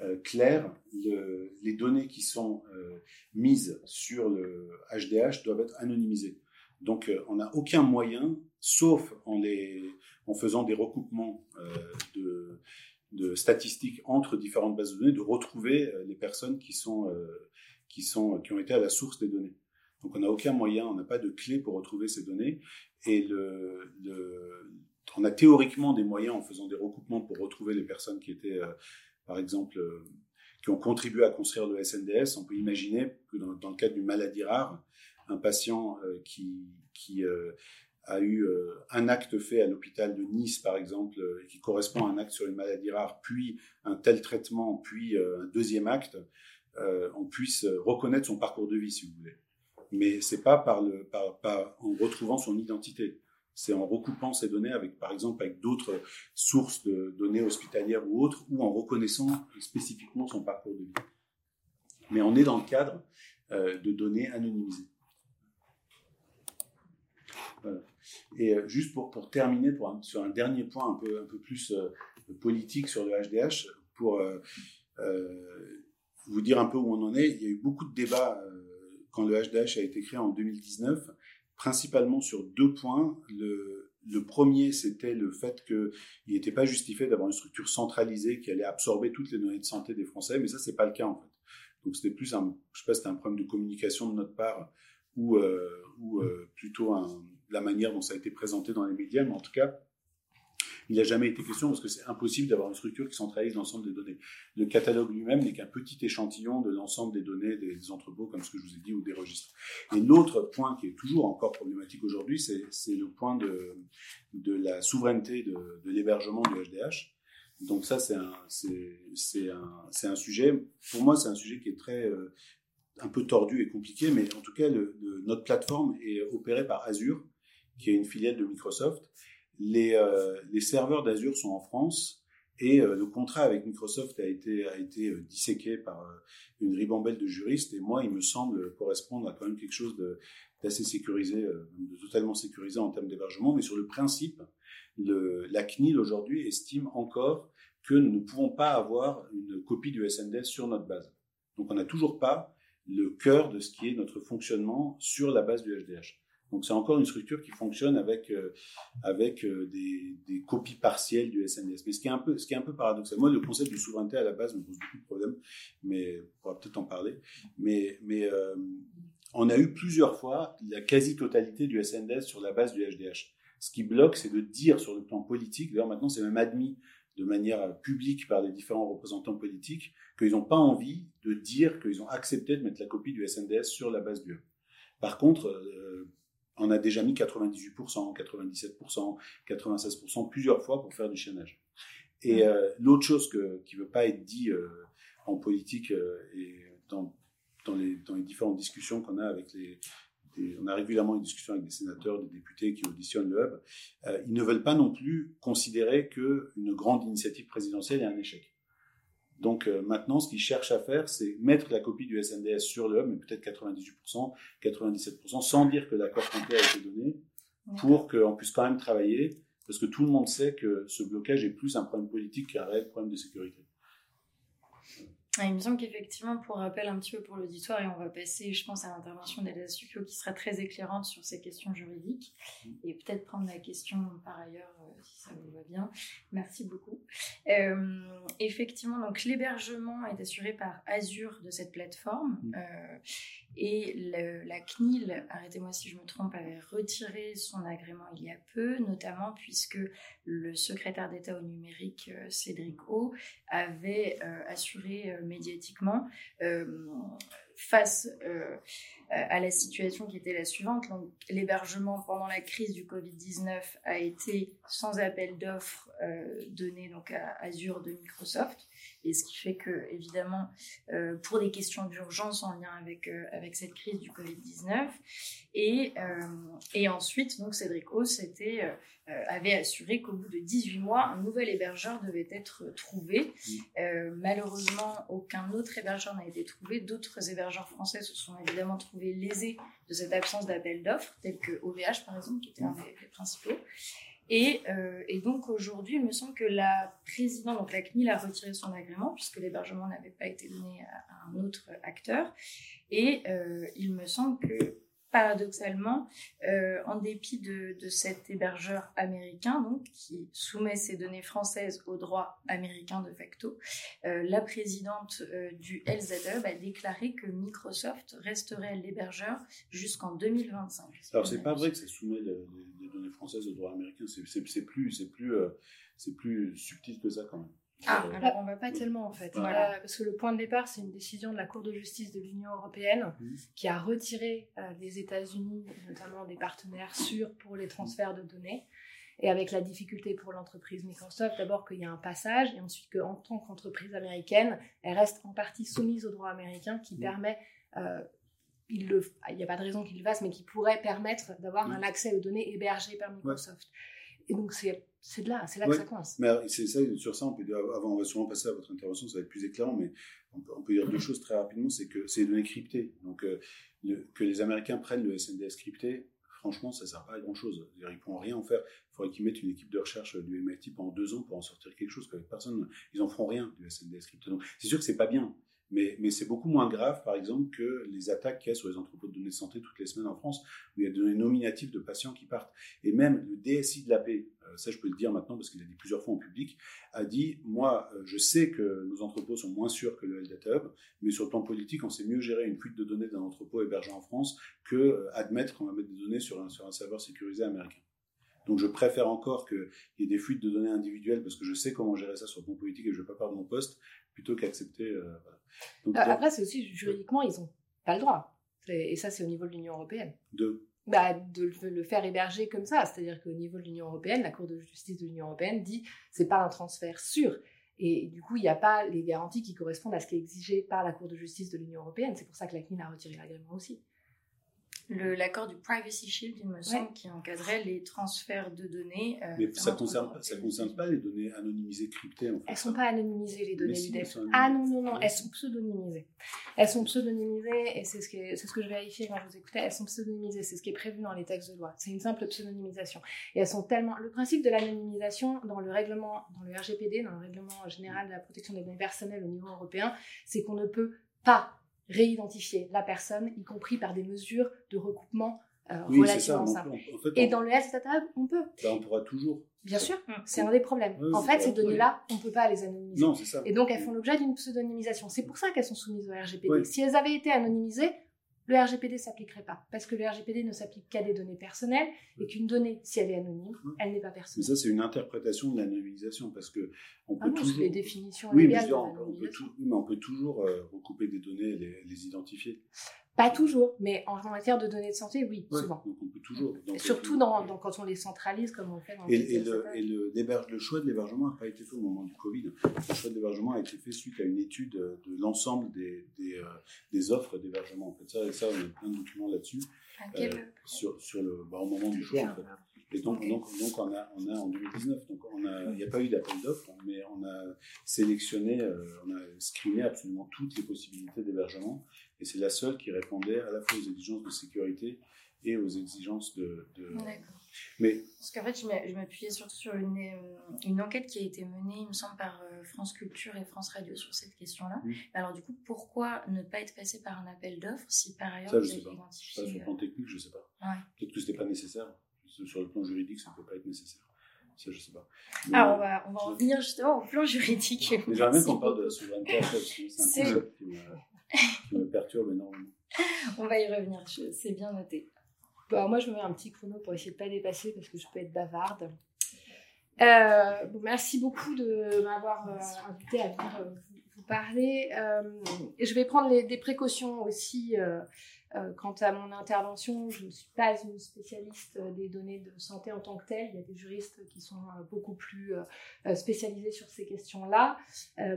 euh, clair, le, les données qui sont euh, mises sur le HDH doivent être anonymisées. Donc, on n'a aucun moyen, sauf en, les, en faisant des recoupements de, de, statistiques entre différentes bases de données, de retrouver les personnes qui, sont, qui, sont, qui ont été à la source des données. Donc, on n'a aucun moyen, on n'a pas de clé pour retrouver ces données. Et on a théoriquement des moyens en faisant des recoupements pour retrouver les personnes qui étaient, euh, par exemple, euh, qui ont contribué à construire le SNDS. On peut imaginer que dans, le cadre d'une maladie rare, un patient euh, qui, qui a eu un acte fait à l'hôpital de Nice, par exemple, qui correspond à un acte sur une maladie rare, puis un tel traitement, puis un deuxième acte, on puisse reconnaître son parcours de vie, si vous voulez. Mais c'est pas par le, en retrouvant son identité c'est en recoupant ces données avec, par exemple, avec d'autres sources de données hospitalières ou autres, ou en reconnaissant spécifiquement son parcours de vie. Mais on est dans le cadre euh, de données anonymisées. Et euh, juste pour, pour terminer, pour sur un dernier point un peu, un peu plus euh, politique sur le HDH, pour vous dire un peu où on en est, il y a eu beaucoup de débats quand le HDH a été créé en 2019 principalement sur deux points. Le, premier, c'était le fait qu'il n'était pas justifié d'avoir une structure centralisée qui allait absorber toutes les données de santé des Français, mais ça, c'est pas le cas en fait. Donc c'était plus un, je sais pas, c'était un problème de communication de notre part ou, euh, ou euh, plutôt un, la manière dont ça a été présenté dans les médias, mais en tout cas, il n'a jamais été question parce que c'est impossible d'avoir une structure qui centralise l'ensemble des données. Le catalogue lui-même n'est qu'un petit échantillon de l'ensemble des données des, entrepôts, comme ce que je vous ai dit, ou des registres. Et l'autre point qui est toujours encore problématique aujourd'hui, c'est le point de, la souveraineté de, l'hébergement du HDH. Donc ça, c'est un, sujet, pour moi, c'est un sujet qui est très, euh, un peu tordu et compliqué, mais en tout cas, notre plateforme est opérée par Azure, qui est une filiale de Microsoft, les, euh, les serveurs d'Azure sont en France et euh, le contrat avec Microsoft a été, euh, disséqué par une ribambelle de juristes et moi, il me semble correspondre à quand même quelque chose d'assez sécurisé, de totalement sécurisé en termes d'hébergement. Mais sur le principe, la CNIL aujourd'hui estime encore que nous ne pouvons pas avoir une copie du SNDS sur notre base. Donc on n'a toujours pas le cœur de ce qui est notre fonctionnement sur la base du HDH. Donc c'est encore une structure qui fonctionne avec euh, avec euh, des, copies partielles du SNES. Mais ce qui est un peu ce qui est un peu paradoxal. Moi, le concept de souveraineté à la base me pose beaucoup de problèmes, mais on pourra peut-être en parler. Mais euh, on a eu plusieurs fois la quasi-totalité du SNDS sur la base du HDH. Ce qui bloque, c'est de dire sur le plan politique, d'ailleurs maintenant c'est même admis de manière publique par les différents représentants politiques, qu'ils n'ont pas envie de dire qu'ils ont accepté de mettre la copie du SNDS sur la base du Par contre, on a déjà mis 98%, 97%, 96% plusieurs fois pour faire du chaînage. Et euh, l'autre chose que, qui ne veut pas être dit euh, en politique euh, et dans, dans, les, dans, les, différentes discussions qu'on a avec les... on a régulièrement une discussion avec des sénateurs, des députés qui auditionnent le hub. ils ne veulent pas non plus considérer qu'une grande initiative présidentielle est un échec. Donc euh, maintenant, ce qu'ils cherchent à faire, c'est mettre la copie du SNDS sur le hub, mais peut-être 98%, 97%, sans dire que l'accord complet a été donné, pour qu'on puisse quand même travailler, parce que tout le monde sait que ce blocage est plus un problème politique qu'un réel problème de sécurité. Ah, il me semble qu'effectivement, pour rappel un petit peu pour l'auditoire, et on va passer, je pense, à l'intervention d'Elia Succhio qui sera très éclairante sur ces questions juridiques, et peut-être prendre la question par ailleurs, euh, si ça vous va bien. Merci beaucoup. Euh, effectivement, donc l'hébergement est assuré par Azure de cette plateforme, mm. euh, et la CNIL, arrêtez-moi si je me trompe, avait retiré son agrément il y a peu, notamment puisque le secrétaire d'État au numérique, Cédric O, avait assuré médiatiquement euh, face euh, à la situation qui était la suivante. L'hébergement pendant la crise du Covid-19 a été sans appel d'offres euh, donné donc à Azure de Microsoft. Et ce qui fait que, évidemment, euh, pour des questions d'urgence en lien avec, euh, avec cette crise du Covid-19, et, euh, et ensuite, donc, Cédric Haus avait assuré qu'au bout de 18 mois, un nouvel hébergeur devait être trouvé. malheureusement, aucun autre hébergeur n'a été trouvé. D'autres hébergeurs français se sont évidemment trouvés lésés de cette absence d'appel d'offres, tels que OVH, par exemple, qui était un des principaux. Euh, et, donc aujourd'hui, il me semble que la présidente, donc la CNIL, a retiré son agrément puisque l'hébergement n'avait pas été donné à, un autre acteur. Et euh, il me semble que paradoxalement, euh, en dépit de, cet hébergeur américain, donc, qui soumet ses données françaises au droit américain de facto, euh, la présidente euh, du LZE a déclaré que Microsoft resterait l'hébergeur jusqu'en 2025. Alors, c'est pas vrai que ça soumet les, données françaises au droit américain, c'est plus, plus, c'est plus subtil que ça quand même. Ah, alors on va pas tellement en fait. Voilà. parce que le point de départ, c'est une décision de la Cour de justice de l'Union européenne mmh. qui a retiré euh, des États-Unis, notamment des partenaires sûrs pour les transferts de données. Et avec la difficulté pour l'entreprise Microsoft, d'abord qu'il y a un passage, et ensuite qu'en tant qu'entreprise américaine, elle reste en partie soumise au droit américain qui mmh. permet, euh, il n'y a pas de raison qu'il le fasse, mais qui pourrait permettre d'avoir mmh. un accès aux données hébergées par Microsoft. Et donc c'est c'est de là, c'est là que ça coince. Mais c'est ça, sur ça, on peut dire, avant, on va sûrement passer à votre intervention, ça va être plus éclairant, mais on peut, dire deux choses très rapidement, c'est que c'est les données cryptées. Donc, euh, que les Américains prennent le SNDS crypté, franchement, ça ne sert pas à grand chose. Ils ne pourront rien en faire. Il faudrait qu'ils mettent une équipe de recherche du MIT pendant deux ans pour en sortir quelque chose. Personne, ils n'en feront rien du SNDS crypté. Donc, c'est sûr que c'est pas bien. Mais, c'est beaucoup moins grave, par exemple, que les attaques qu'il y a sur les entrepôts de données de santé toutes les semaines en France, où il y a des données nominatives de patients qui partent. Et même le DSI de la paix, euh, ça je peux le dire maintenant parce qu'il a dit plusieurs fois en public, a dit, moi, euh, je sais que nos entrepôts sont moins sûrs que le Data Hub, mais sur le plan politique, on sait mieux gérer une fuite de données d'un entrepôt hébergé en France que euh, admettre qu'on va mettre des données sur un, sur un serveur sécurisé américain. Donc je préfère encore qu'il y ait des fuites de données individuelles parce que je sais comment gérer ça sur le plan politique et je ne vais pas perdre mon poste plutôt qu'accepter. Euh, Après, c'est aussi juridiquement, ils n'ont pas le droit. Et ça, c'est au niveau de l'Union européenne. De bah, de le faire héberger comme ça. C'est-à-dire qu'au niveau de l'Union européenne, la Cour de justice de l'Union européenne dit c'est pas un transfert sûr. Et du coup, il n'y a pas les garanties qui correspondent à ce qui est exigé par la Cour de justice de l'Union européenne. C'est pour ça que la CNIL a retiré l'agrément aussi l'accord du Privacy Shield, il me semble, qui encadrait les transferts de données. Euh, mais ça ne concerne, ça concerne pas les données anonymisées cryptées en fait. Elles ne sont pas anonymisées, les données si, Ah non, non, non, elles sont pseudonymisées. Elles sont pseudonymisées, et c'est ce, que, c'est ce que je vérifiais quand je vous écoutais, elles sont pseudonymisées, c'est ce qui est prévu dans les textes de loi. C'est une simple pseudonymisation. Et elles sont tellement. Le principe de l'anonymisation dans le règlement, dans le RGPD, dans le règlement général de la protection des données personnelles au niveau européen, c'est qu'on ne peut pas réidentifier la personne, y compris par des mesures de recoupement euh, relativement simples. et dans le Health Data on peut. Bah, on pourra toujours. Bien sûr, mm. c'est un des problèmes. en fait, ces données-là, on ne peut pas les anonymiser. Non, ça. Et donc, elles font l'objet d'une pseudonymisation. C'est pour ça qu'elles sont soumises au RGPD. Si elles avaient été anonymisées, le RGPD s'appliquerait pas. Parce que le RGPD ne s'applique qu'à des données personnelles et qu'une donnée, si elle est anonyme, elle n'est pas personnelle. Mais ça, c'est une interprétation de l'anonymisation parce que on peut ah toujours. les définitions oui, mais, on, peut mais on peut toujours euh, recouper des données et les, identifier. Pas toujours, mais en matière de données de santé, oui, souvent. Donc on peut toujours. Surtout dans, quand on les centralise, comme on fait dans Et, et, le, et le, le, choix de l'hébergement n'a pas été fait au moment du Covid. Le choix de l'hébergement a été fait suite à une étude de l'ensemble des, des, euh, des offres d'hébergement. En fait, ça, ça, on a plein de documents là-dessus. Euh, sur, sur le, bah, au moment du choix, en fait. Et donc, donc, donc on, a, on a en 2019, donc on a, il n'y a pas eu d'appel d'offres, mais on a sélectionné, euh, on a screené absolument toutes les possibilités d'hébergement, et c'est la seule qui répondait à la fois aux exigences de sécurité et aux exigences de. D'accord. Mais parce qu'en fait, je m'appuyais surtout sur une, euh, une, enquête qui a été menée, il me semble, par euh, France Culture et France Radio sur cette question-là. Alors du coup, pourquoi ne pas être passé par un appel d'offres si par ailleurs ça, vous avez identifié Ça, sur le plan technique, je ne sais pas. Peut-être que ce n'était pas nécessaire sur le plan juridique, ça ne peut pas être nécessaire. Ça, je sais pas. Alors, ah, on va, on va revenir justement au plan juridique. Mais j'aimerais même qu'on parle de la souveraineté c'est un concept qui qui me, perturbe énormément. On va y revenir, c'est bien noté. Bon, moi, je me mets un petit chrono pour essayer de ne pas dépasser parce que je peux être bavarde. Euh, bon, merci beaucoup de m'avoir euh, invité à venir euh, vous, parler. je vais prendre les, des précautions aussi euh, quant à mon intervention, je ne suis pas une spécialiste des données de santé en tant que telle. Il y a des juristes qui sont euh, beaucoup plus euh, spécialisés sur ces questions-là.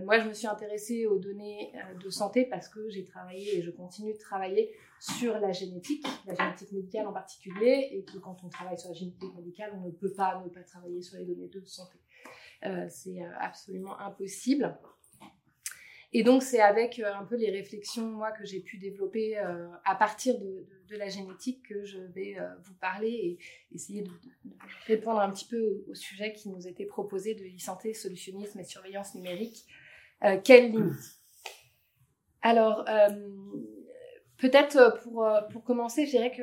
moi, je me suis intéressée aux données de santé parce que j'ai travaillé et je continue de travailler sur la génétique, la génétique médicale en particulier, et que quand on travaille sur la génétique médicale, on ne peut pas ne pas travailler sur les données de santé. C'est absolument impossible. Et donc, c'est avec euh, un peu les réflexions, moi, que j'ai pu développer euh, à partir de, la génétique que je vais euh, vous parler et essayer de, répondre un petit peu au, sujet qui nous était proposé de e-santé, solutionnisme et surveillance numérique. quelles limites Alors, peut-être pour, pour commencer, je dirais que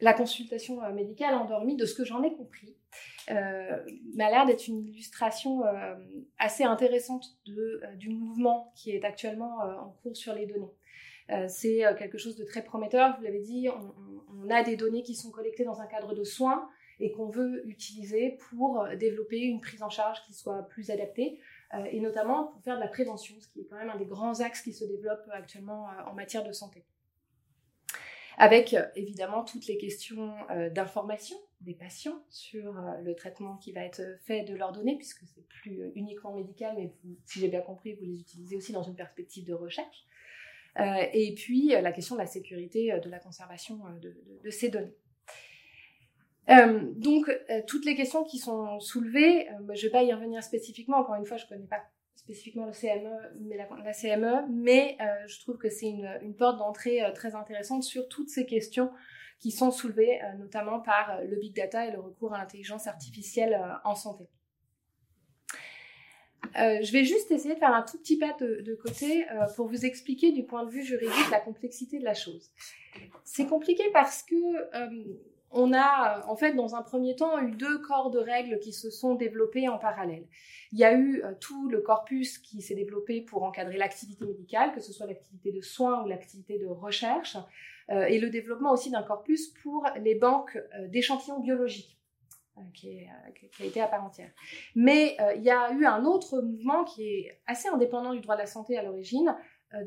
la, consultation médicale endormie, de ce que j'en ai compris, euh, m'a l'air d'être une illustration euh, assez intéressante de, euh, du mouvement qui est actuellement en cours sur les données. c'est quelque chose de très prometteur, vous l'avez dit, on, a des données qui sont collectées dans un cadre de soins et qu'on veut utiliser pour développer une prise en charge qui soit plus adaptée, et notamment pour faire de la prévention, ce qui est quand même un des grands axes qui se développe actuellement en matière de santé avec évidemment toutes les questions d'information des patients sur euh, le traitement qui va être fait de leurs données, puisque c'est plus euh, uniquement médical, mais si j'ai bien compris, vous les utilisez aussi dans une perspective de recherche. Euh, et puis la question de la sécurité de la conservation de, ces données. donc, toutes les questions qui sont soulevées, je ne vais pas y revenir spécifiquement, encore une fois, je ne connais pas spécifiquement le CME, mais la, CME, mais je trouve que c'est une, porte d'entrée très intéressante sur toutes ces questions qui sont soulevés euh, notamment par euh, le big data et le recours à l'intelligence artificielle euh, en santé. je vais juste essayer de faire un tout petit pas de, côté pour vous expliquer du point de vue juridique la complexité de la chose. C'est compliqué parce que on a en fait dans un premier temps eu deux corps de règles qui se sont développés en parallèle. Il y a eu tout le corpus qui s'est développé pour encadrer l'activité médicale, que ce soit l'activité de soins ou l'activité de recherche. Euh, et le développement aussi d'un corpus pour les banques euh, d'échantillons biologiques. Euh, qui, a été à part entière. Mais il y a eu un autre mouvement qui est assez indépendant du droit de la santé à l'origine,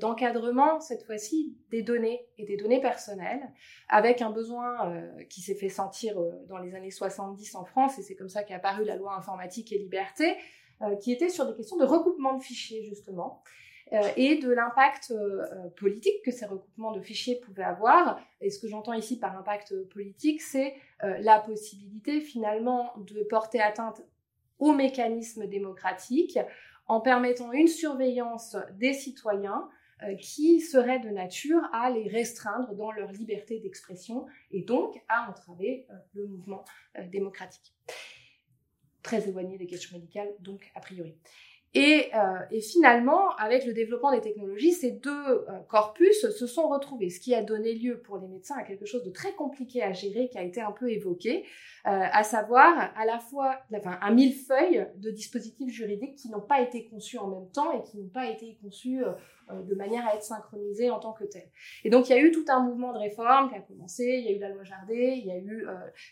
d'encadrement, cette fois-ci, des données et des données personnelles, avec un besoin qui s'est fait sentir dans les années 70 en France, et c'est comme ça qu'est apparue la loi informatique et liberté, qui était sur des questions de recoupement de fichiers, justement, et de l'impact euh, euh, politique que ces recoupements de fichiers pouvaient avoir. Et ce que j'entends ici par impact politique, c'est la possibilité finalement de porter atteinte aux mécanismes démocratiques en permettant une surveillance des citoyens qui serait de nature à les restreindre dans leur liberté d'expression et donc à entraver le mouvement démocratique. Très éloigné des questions médicales, donc a priori. Euh, et, finalement, avec le développement des technologies, ces deux euh, corpus se sont retrouvés, ce qui a donné lieu pour les médecins à quelque chose de très compliqué à gérer, qui a été un peu évoqué, euh, à savoir à la fois enfin, un millefeuille de dispositifs juridiques qui n'ont pas été conçus en même temps et qui n'ont pas été conçus de manière à être synchronisés en tant que tels. Et donc il y a eu tout un mouvement de réforme qui a commencé, il y a eu la loi Jardé, il y a eu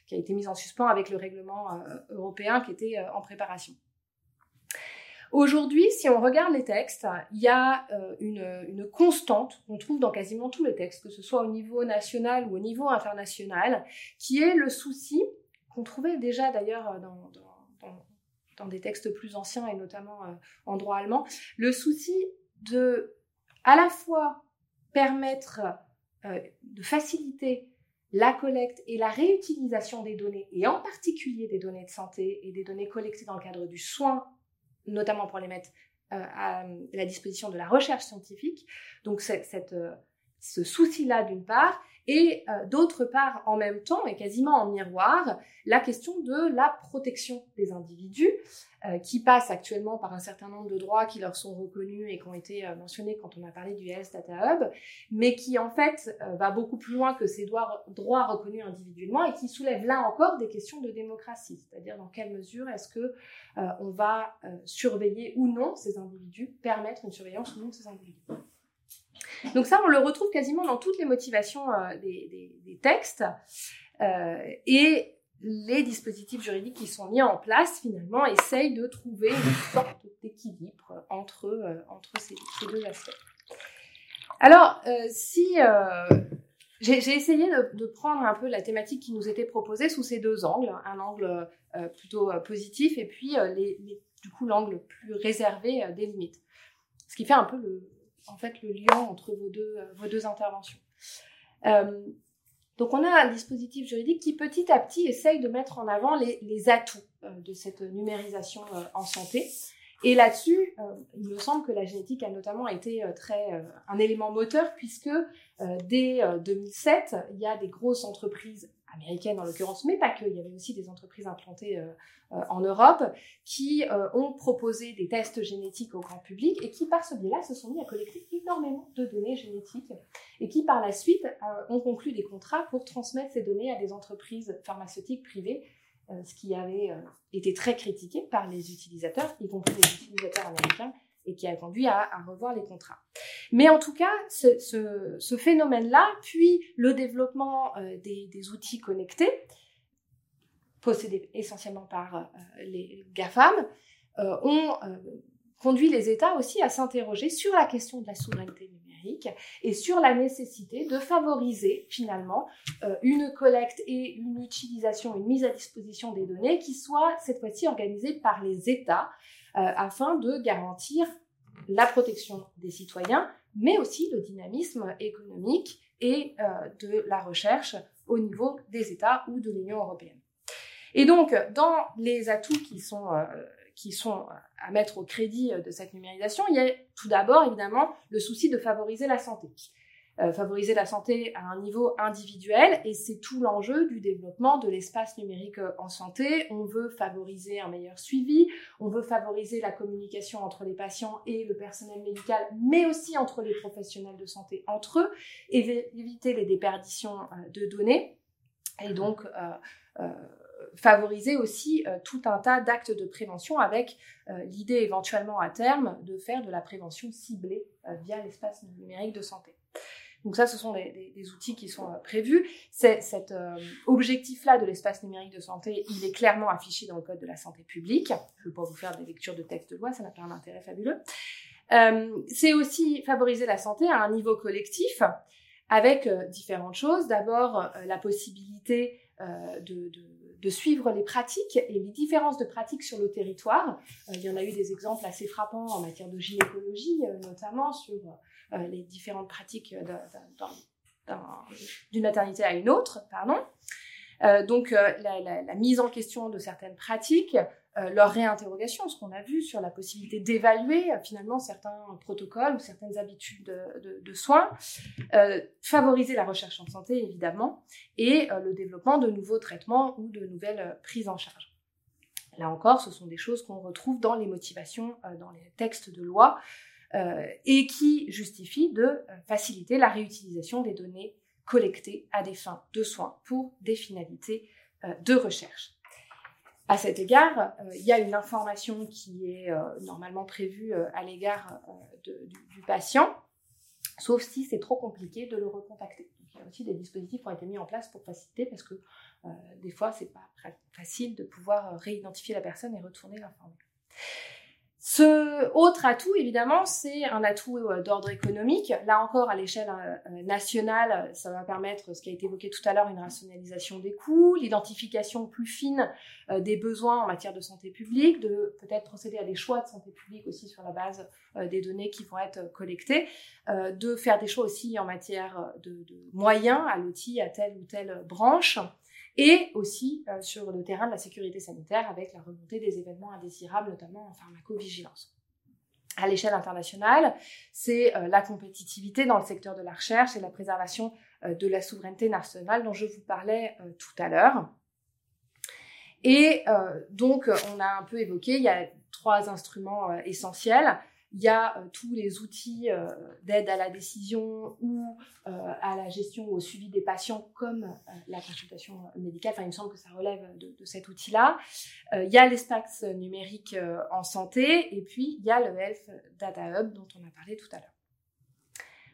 qui a été mise en suspens avec le règlement européen qui était en préparation. Aujourd'hui, si on regarde les textes, il y a euh, une, constante qu'on trouve dans quasiment tous les textes, que ce soit au niveau national ou au niveau international, qui est le souci qu'on trouvait déjà d'ailleurs dans, dans, des textes plus anciens et notamment euh, en droit allemand, le souci de à la fois permettre euh, de faciliter la collecte et la réutilisation des données, et en particulier des données de santé et des données collectées dans le cadre du soin notamment pour les mettre euh, à la disposition de la recherche scientifique. Donc euh, ce souci-là d'une part, et euh, d'autre part en même temps et quasiment en miroir, la question de la protection des individus qui passe actuellement par un certain nombre de droits qui leur sont reconnus et qui ont été mentionnés quand on a parlé du Health Data Hub, mais qui en fait va beaucoup plus loin que ces droits, droits reconnus individuellement et qui soulève là encore des questions de démocratie, c'est-à-dire dans quelle mesure est-ce que euh, on va euh, surveiller ou non ces individus, permettre une surveillance ou non de ces individus. Donc ça, on le retrouve quasiment dans toutes les motivations euh, des, textes. et les dispositifs juridiques qui sont mis en place, finalement, essayent de trouver une sorte d'équilibre entre, entre ces, deux aspects. Alors, si j'ai essayé de, prendre un peu la thématique qui nous était proposée sous ces deux angles, un angle euh, plutôt euh, positif et puis euh, les, du coup l'angle plus réservé des limites. Ce qui fait un peu le, en fait, le lien entre vos deux, vos deux interventions. donc on a un dispositif juridique qui petit à petit essaye de mettre en avant les, les atouts de cette numérisation en santé et là-dessus, euh, il me semble que la génétique a notamment été euh, très euh, un élément moteur puisque dès 2007, il y a des grosses entreprises américaines en l'occurrence, mais pas que. Il y avait aussi des entreprises implantées en Europe qui ont proposé des tests génétiques au grand public et qui, par ce biais-là, se sont mis à collecter énormément de données génétiques et qui, par la suite, ont conclu des contrats pour transmettre ces données à des entreprises pharmaceutiques privées ce qui avait été très critiqué par les utilisateurs, y compris les utilisateurs américains, et qui a conduit à, revoir les contrats. Mais en tout cas, ce, phénomène-là, puis le développement euh, des, outils connectés, possédés essentiellement par euh, les GAFAM, euh, ont conduit les États aussi à s'interroger sur la question de la souveraineté numérique et sur la nécessité de favoriser finalement une collecte et une utilisation, une mise à disposition des données qui soit cette fois-ci organisée par les États afin de garantir la protection des citoyens, mais aussi le dynamisme économique et euh, de la recherche au niveau des États ou de l'Union européenne. Et donc, dans les atouts qui sont, euh, qui sont à mettre au crédit de cette numérisation, il y a tout d'abord évidemment le souci de favoriser la santé. Euh, favoriser la santé à un niveau individuel et c'est tout l'enjeu du développement de l'espace numérique euh, en santé. On veut favoriser un meilleur suivi, on veut favoriser la communication entre les patients et le personnel médical, mais aussi entre les professionnels de santé entre eux, éviter les déperditions euh, de données et donc favoriser aussi tout un tas d'actes de prévention avec l'idée éventuellement à terme de faire de la prévention ciblée via l'espace numérique de santé. Donc ça, ce sont des, outils qui sont euh, prévus. Cet euh, objectif-là de l'espace numérique de santé, il est clairement affiché dans le Code de la santé publique. Je ne vais pas vous faire des lectures de textes de loi, ça n'a pas un intérêt fabuleux. Euh, c'est aussi favoriser la santé à un niveau collectif avec différentes choses. D'abord, la possibilité de, suivre les pratiques et les différences de pratiques sur le territoire. il y en a eu des exemples assez frappants en matière de gynécologie, notamment sur les différentes pratiques euh, d'une maternité à une autre, pardon. Euh, donc la, mise en question de certaines pratiques, leur réinterrogation, ce qu'on a vu sur la possibilité d'évaluer finalement certains protocoles ou certaines habitudes de, soins, favoriser la recherche en santé évidemment, et le développement de nouveaux traitements ou de nouvelles prises en charge. Là encore, ce sont des choses qu'on retrouve dans les motivations, dans les textes de loi, euh, et qui justifie de euh, faciliter la réutilisation des données collectées à des fins de soins pour des finalités euh, de recherche. À cet égard, il y a une information qui est normalement prévue à l'égard du, patient, sauf si c'est trop compliqué de le recontacter. il y a aussi des dispositifs qui ont été mis en place pour faciliter, parce que des fois, c'est pas facile de pouvoir réidentifier la personne et retourner l'informer. Ce autre atout, évidemment, c'est un atout euh, d'ordre économique. Là encore, à l'échelle euh, euh, nationale, ça va permettre, ce qui a été évoqué tout à l'heure, une rationalisation des coûts, l'identification plus fine des besoins en matière de santé publique, de peut-être procéder à des choix de santé publique aussi sur la base des données qui vont être collectées, de faire des choix aussi en matière de, de moyens à l'outil, à telle ou telle branche et aussi euh, sur le terrain de la sécurité sanitaire avec la remontée des événements indésirables, notamment en pharmacovigilance. À l'échelle internationale, c'est euh, la compétitivité dans le secteur de la recherche et la préservation euh, de la souveraineté nationale dont je vous parlais tout à l'heure. Et donc, on a un peu évoqué, il y a trois instruments essentiels il y a euh, tous les outils euh, d'aide à la décision ou euh, à la gestion ou au suivi des patients comme la consultation médicale. Enfin, il me semble que ça relève de, cet outil-là. il y a l'espace numérique en santé et puis il y a le Health Data Hub dont on a parlé tout à l'heure.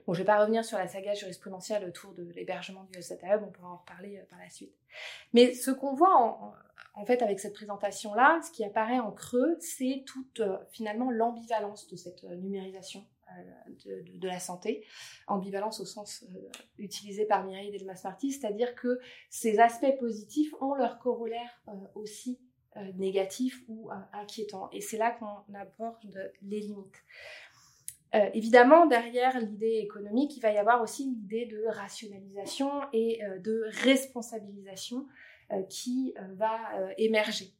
Bon, je ne vais pas revenir sur la saga jurisprudentielle autour de l'hébergement du Health Data Hub, on pourra en reparler par la suite. Mais ce qu'on voit en, en fait, avec cette présentation-là, ce qui apparaît en creux, c'est toute euh, finalement l'ambivalence de cette euh, numérisation euh, de, la santé. Ambivalence au sens utilisé par Mireille Delmas-Marty, c'est-à-dire que ces aspects positifs ont leur corollaire aussi négatif ou inquiétant. Et c'est là qu'on aborde les limites. évidemment, derrière l'idée économique, il va y avoir aussi l'idée de rationalisation et de responsabilisation euh, qui euh, va euh, émerger.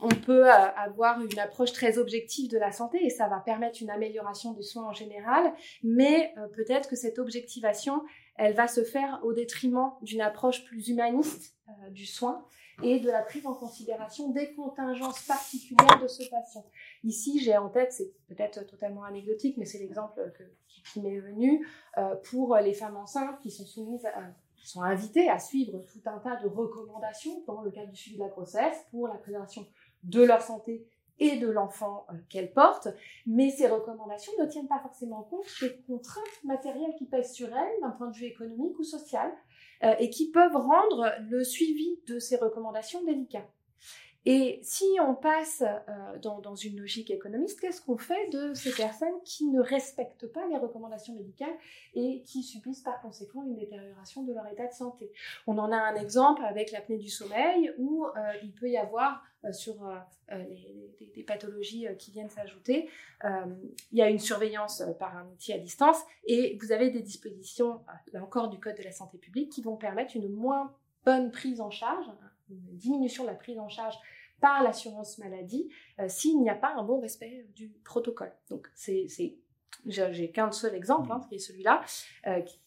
on peut avoir une approche très objective de la santé et ça va permettre une amélioration du soin en général, mais peut-être que cette objectivation, elle va se faire au détriment d'une approche plus humaniste du soin et de la prise en considération des contingences particulières de ce patient. Ici, j'ai en tête, c'est peut-être totalement anecdotique, mais c'est l'exemple qui, m'est venu euh, pour les femmes enceintes qui sont soumises sont invitées à suivre tout un tas de recommandations dans le cadre du suivi de la grossesse pour la préservation de leur santé et de l'enfant euh, qu'elles portent, mais ces recommandations ne tiennent pas forcément compte des contraintes matérielles qui pèsent sur elles d'un point de vue économique ou social, euh, et qui peuvent rendre le suivi de ces recommandations délicat. Et si on passe euh, dans, une logique économiste, qu'est-ce qu'on fait de ces personnes qui ne respectent pas les recommandations médicales et qui subissent par conséquent une détérioration de leur état de santé? On en a un exemple avec l'apnée du sommeil où euh, il peut y avoir euh, sur des pathologies qui viennent s'ajouter, il y a une surveillance par un outil à distance et vous avez des dispositions, là encore du Code de la santé publique, qui vont permettre une moins bonne prise en charge, une diminution de la prise en charge par l'assurance maladie euh, s'il n'y a pas un bon respect du protocole. Donc, c'est, j'ai qu'un seul exemple, hein, qui est celui-là, euh, qui,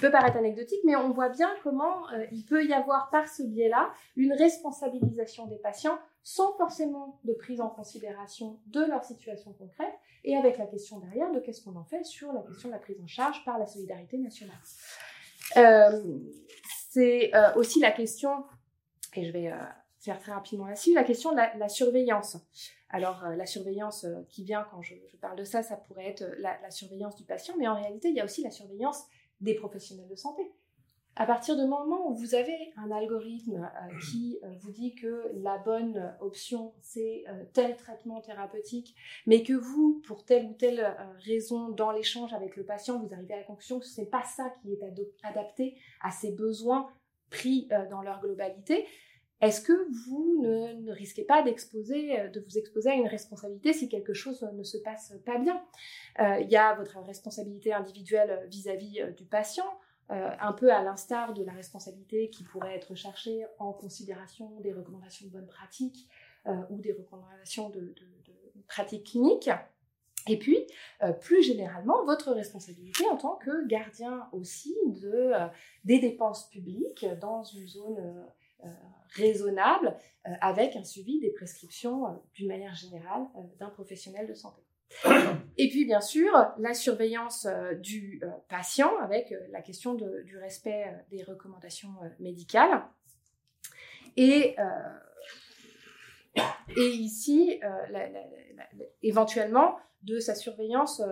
peut paraître anecdotique, mais on voit bien comment euh, il peut y avoir par ce biais-là une responsabilisation des patients sans forcément de prise en considération de leur situation concrète et avec la question derrière de qu'est-ce qu'on en fait sur la question de la prise en charge par la solidarité nationale. c'est aussi la question, et je vais très rapidement là-dessus, la question de la, surveillance. Alors, euh, la surveillance euh, qui vient quand je, parle de ça, ça pourrait être la, surveillance du patient, mais en réalité, il y a aussi la surveillance des professionnels de santé. À partir du moment où vous avez un algorithme euh, qui vous dit que la bonne option, c'est tel traitement thérapeutique, mais que vous, pour telle ou telle raison, dans l'échange avec le patient, vous arrivez à la conclusion que ce n'est pas ça qui est adapté à ses besoins pris dans leur globalité, est-ce que vous ne, risquez pas euh, de vous exposer à une responsabilité si quelque chose ne se passe pas bien? Euh, Il y a votre responsabilité individuelle vis-à-vis euh, du patient, un peu à l'instar de la responsabilité qui pourrait être cherchée en considération des recommandations de bonne pratique ou des recommandations de, pratiques cliniques. Et puis, plus généralement, votre responsabilité en tant que gardien aussi de, des dépenses publiques dans une zone euh, raisonnable euh, avec un suivi des prescriptions euh, d'une manière générale d'un professionnel de santé. Et puis, bien sûr, la surveillance du patient avec la question du respect des recommandations médicales. Et, et ici, éventuellement, de sa surveillance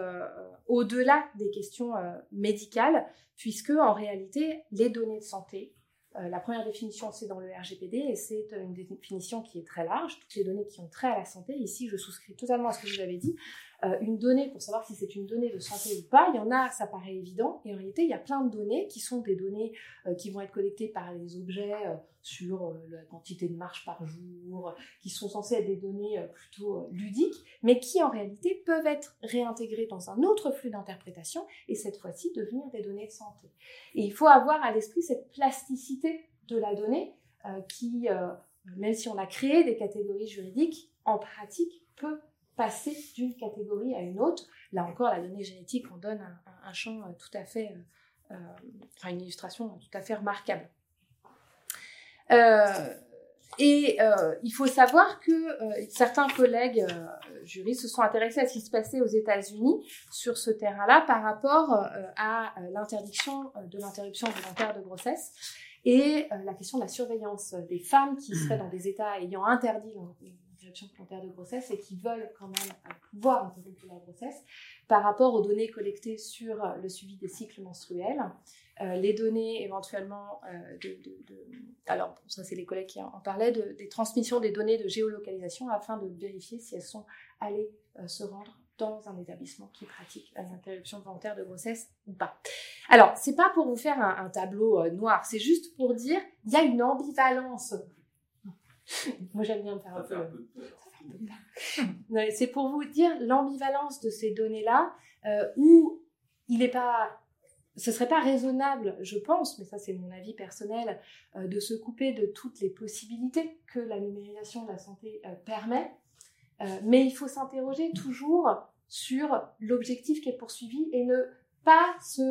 au-delà des questions médicales, puisque en réalité, les données de santé euh, la première définition, c'est dans le RGPD et c'est une définition qui est très large, toutes les données qui ont trait à la santé. Ici, je souscris totalement à ce que vous avez dit. Euh, une donnée, pour savoir si c'est une donnée de santé ou pas, il y en a, ça paraît évident, et en réalité, il y a plein de données qui sont des données euh, qui vont être collectées par les objets sur la quantité de marche par jour, qui sont censées être des données plutôt ludiques, mais qui en réalité peuvent être réintégrées dans un autre flux d'interprétation, et cette fois-ci devenir des données de santé. Et il faut avoir à l'esprit cette plasticité de la donnée qui, même si on a créé des catégories juridiques, en pratique peut passer d'une catégorie à une autre. Là encore, la donnée génétique en donne un, champ euh, tout à fait, euh, euh, enfin une illustration tout à fait remarquable. et il faut savoir que certains collègues juristes se sont intéressés à ce qui se passait aux États-Unis sur ce terrain-là par rapport à l'interdiction de l'interruption volontaire de grossesse et la question de la surveillance des femmes qui seraient dans des États ayant interdit interruption volontaire de grossesse et qui veulent quand même pouvoir interrompre la grossesse par rapport aux données collectées sur le suivi des cycles menstruels. Euh, les données éventuellement euh, de, alors ça c'est les collègues qui en parlaient, des transmissions des données de géolocalisation afin de vérifier si elles sont allées euh, se rendre dans un établissement qui pratique l'interruption volontaire de grossesse ou pas. Alors, c'est pas pour vous faire un, un tableau noir, c'est juste pour dire il y a une ambivalence moi, j'aime bien me faire un peu. C'est pour vous dire l'ambivalence de ces données-là, euh, où il n'est pas. Ce serait pas raisonnable, je pense, mais ça c'est mon avis personnel, euh, de se couper de toutes les possibilités que la numérisation de la santé euh, permet. mais il faut s'interroger toujours sur l'objectif qui est poursuivi et ne pas se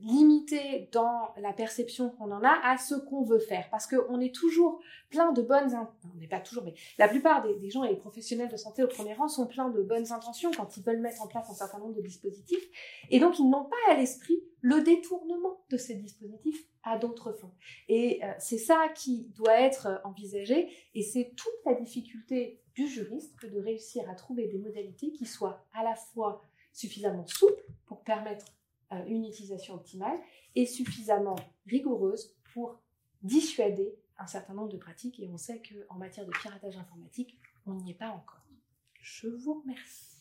limité dans la perception qu'on en a à ce qu'on veut faire. Parce qu'on est toujours plein de bonnes... On n'est pas toujours, mais la plupart des, gens et les professionnels de santé au premier rang sont pleins de bonnes intentions quand ils veulent mettre en place un certain nombre de dispositifs. Et donc, ils n'ont pas à l'esprit le détournement de ces dispositifs à d'autres fins. Et euh, c'est ça qui doit être envisagé. Et c'est toute la difficulté du juriste que de réussir à trouver des modalités qui soient à la fois suffisamment souples pour permettre euh, une utilisation optimale et suffisamment rigoureuse pour dissuader un certain nombre de pratiques. Et on sait qu'en matière de piratage informatique, on n'y est pas encore. Je vous remercie.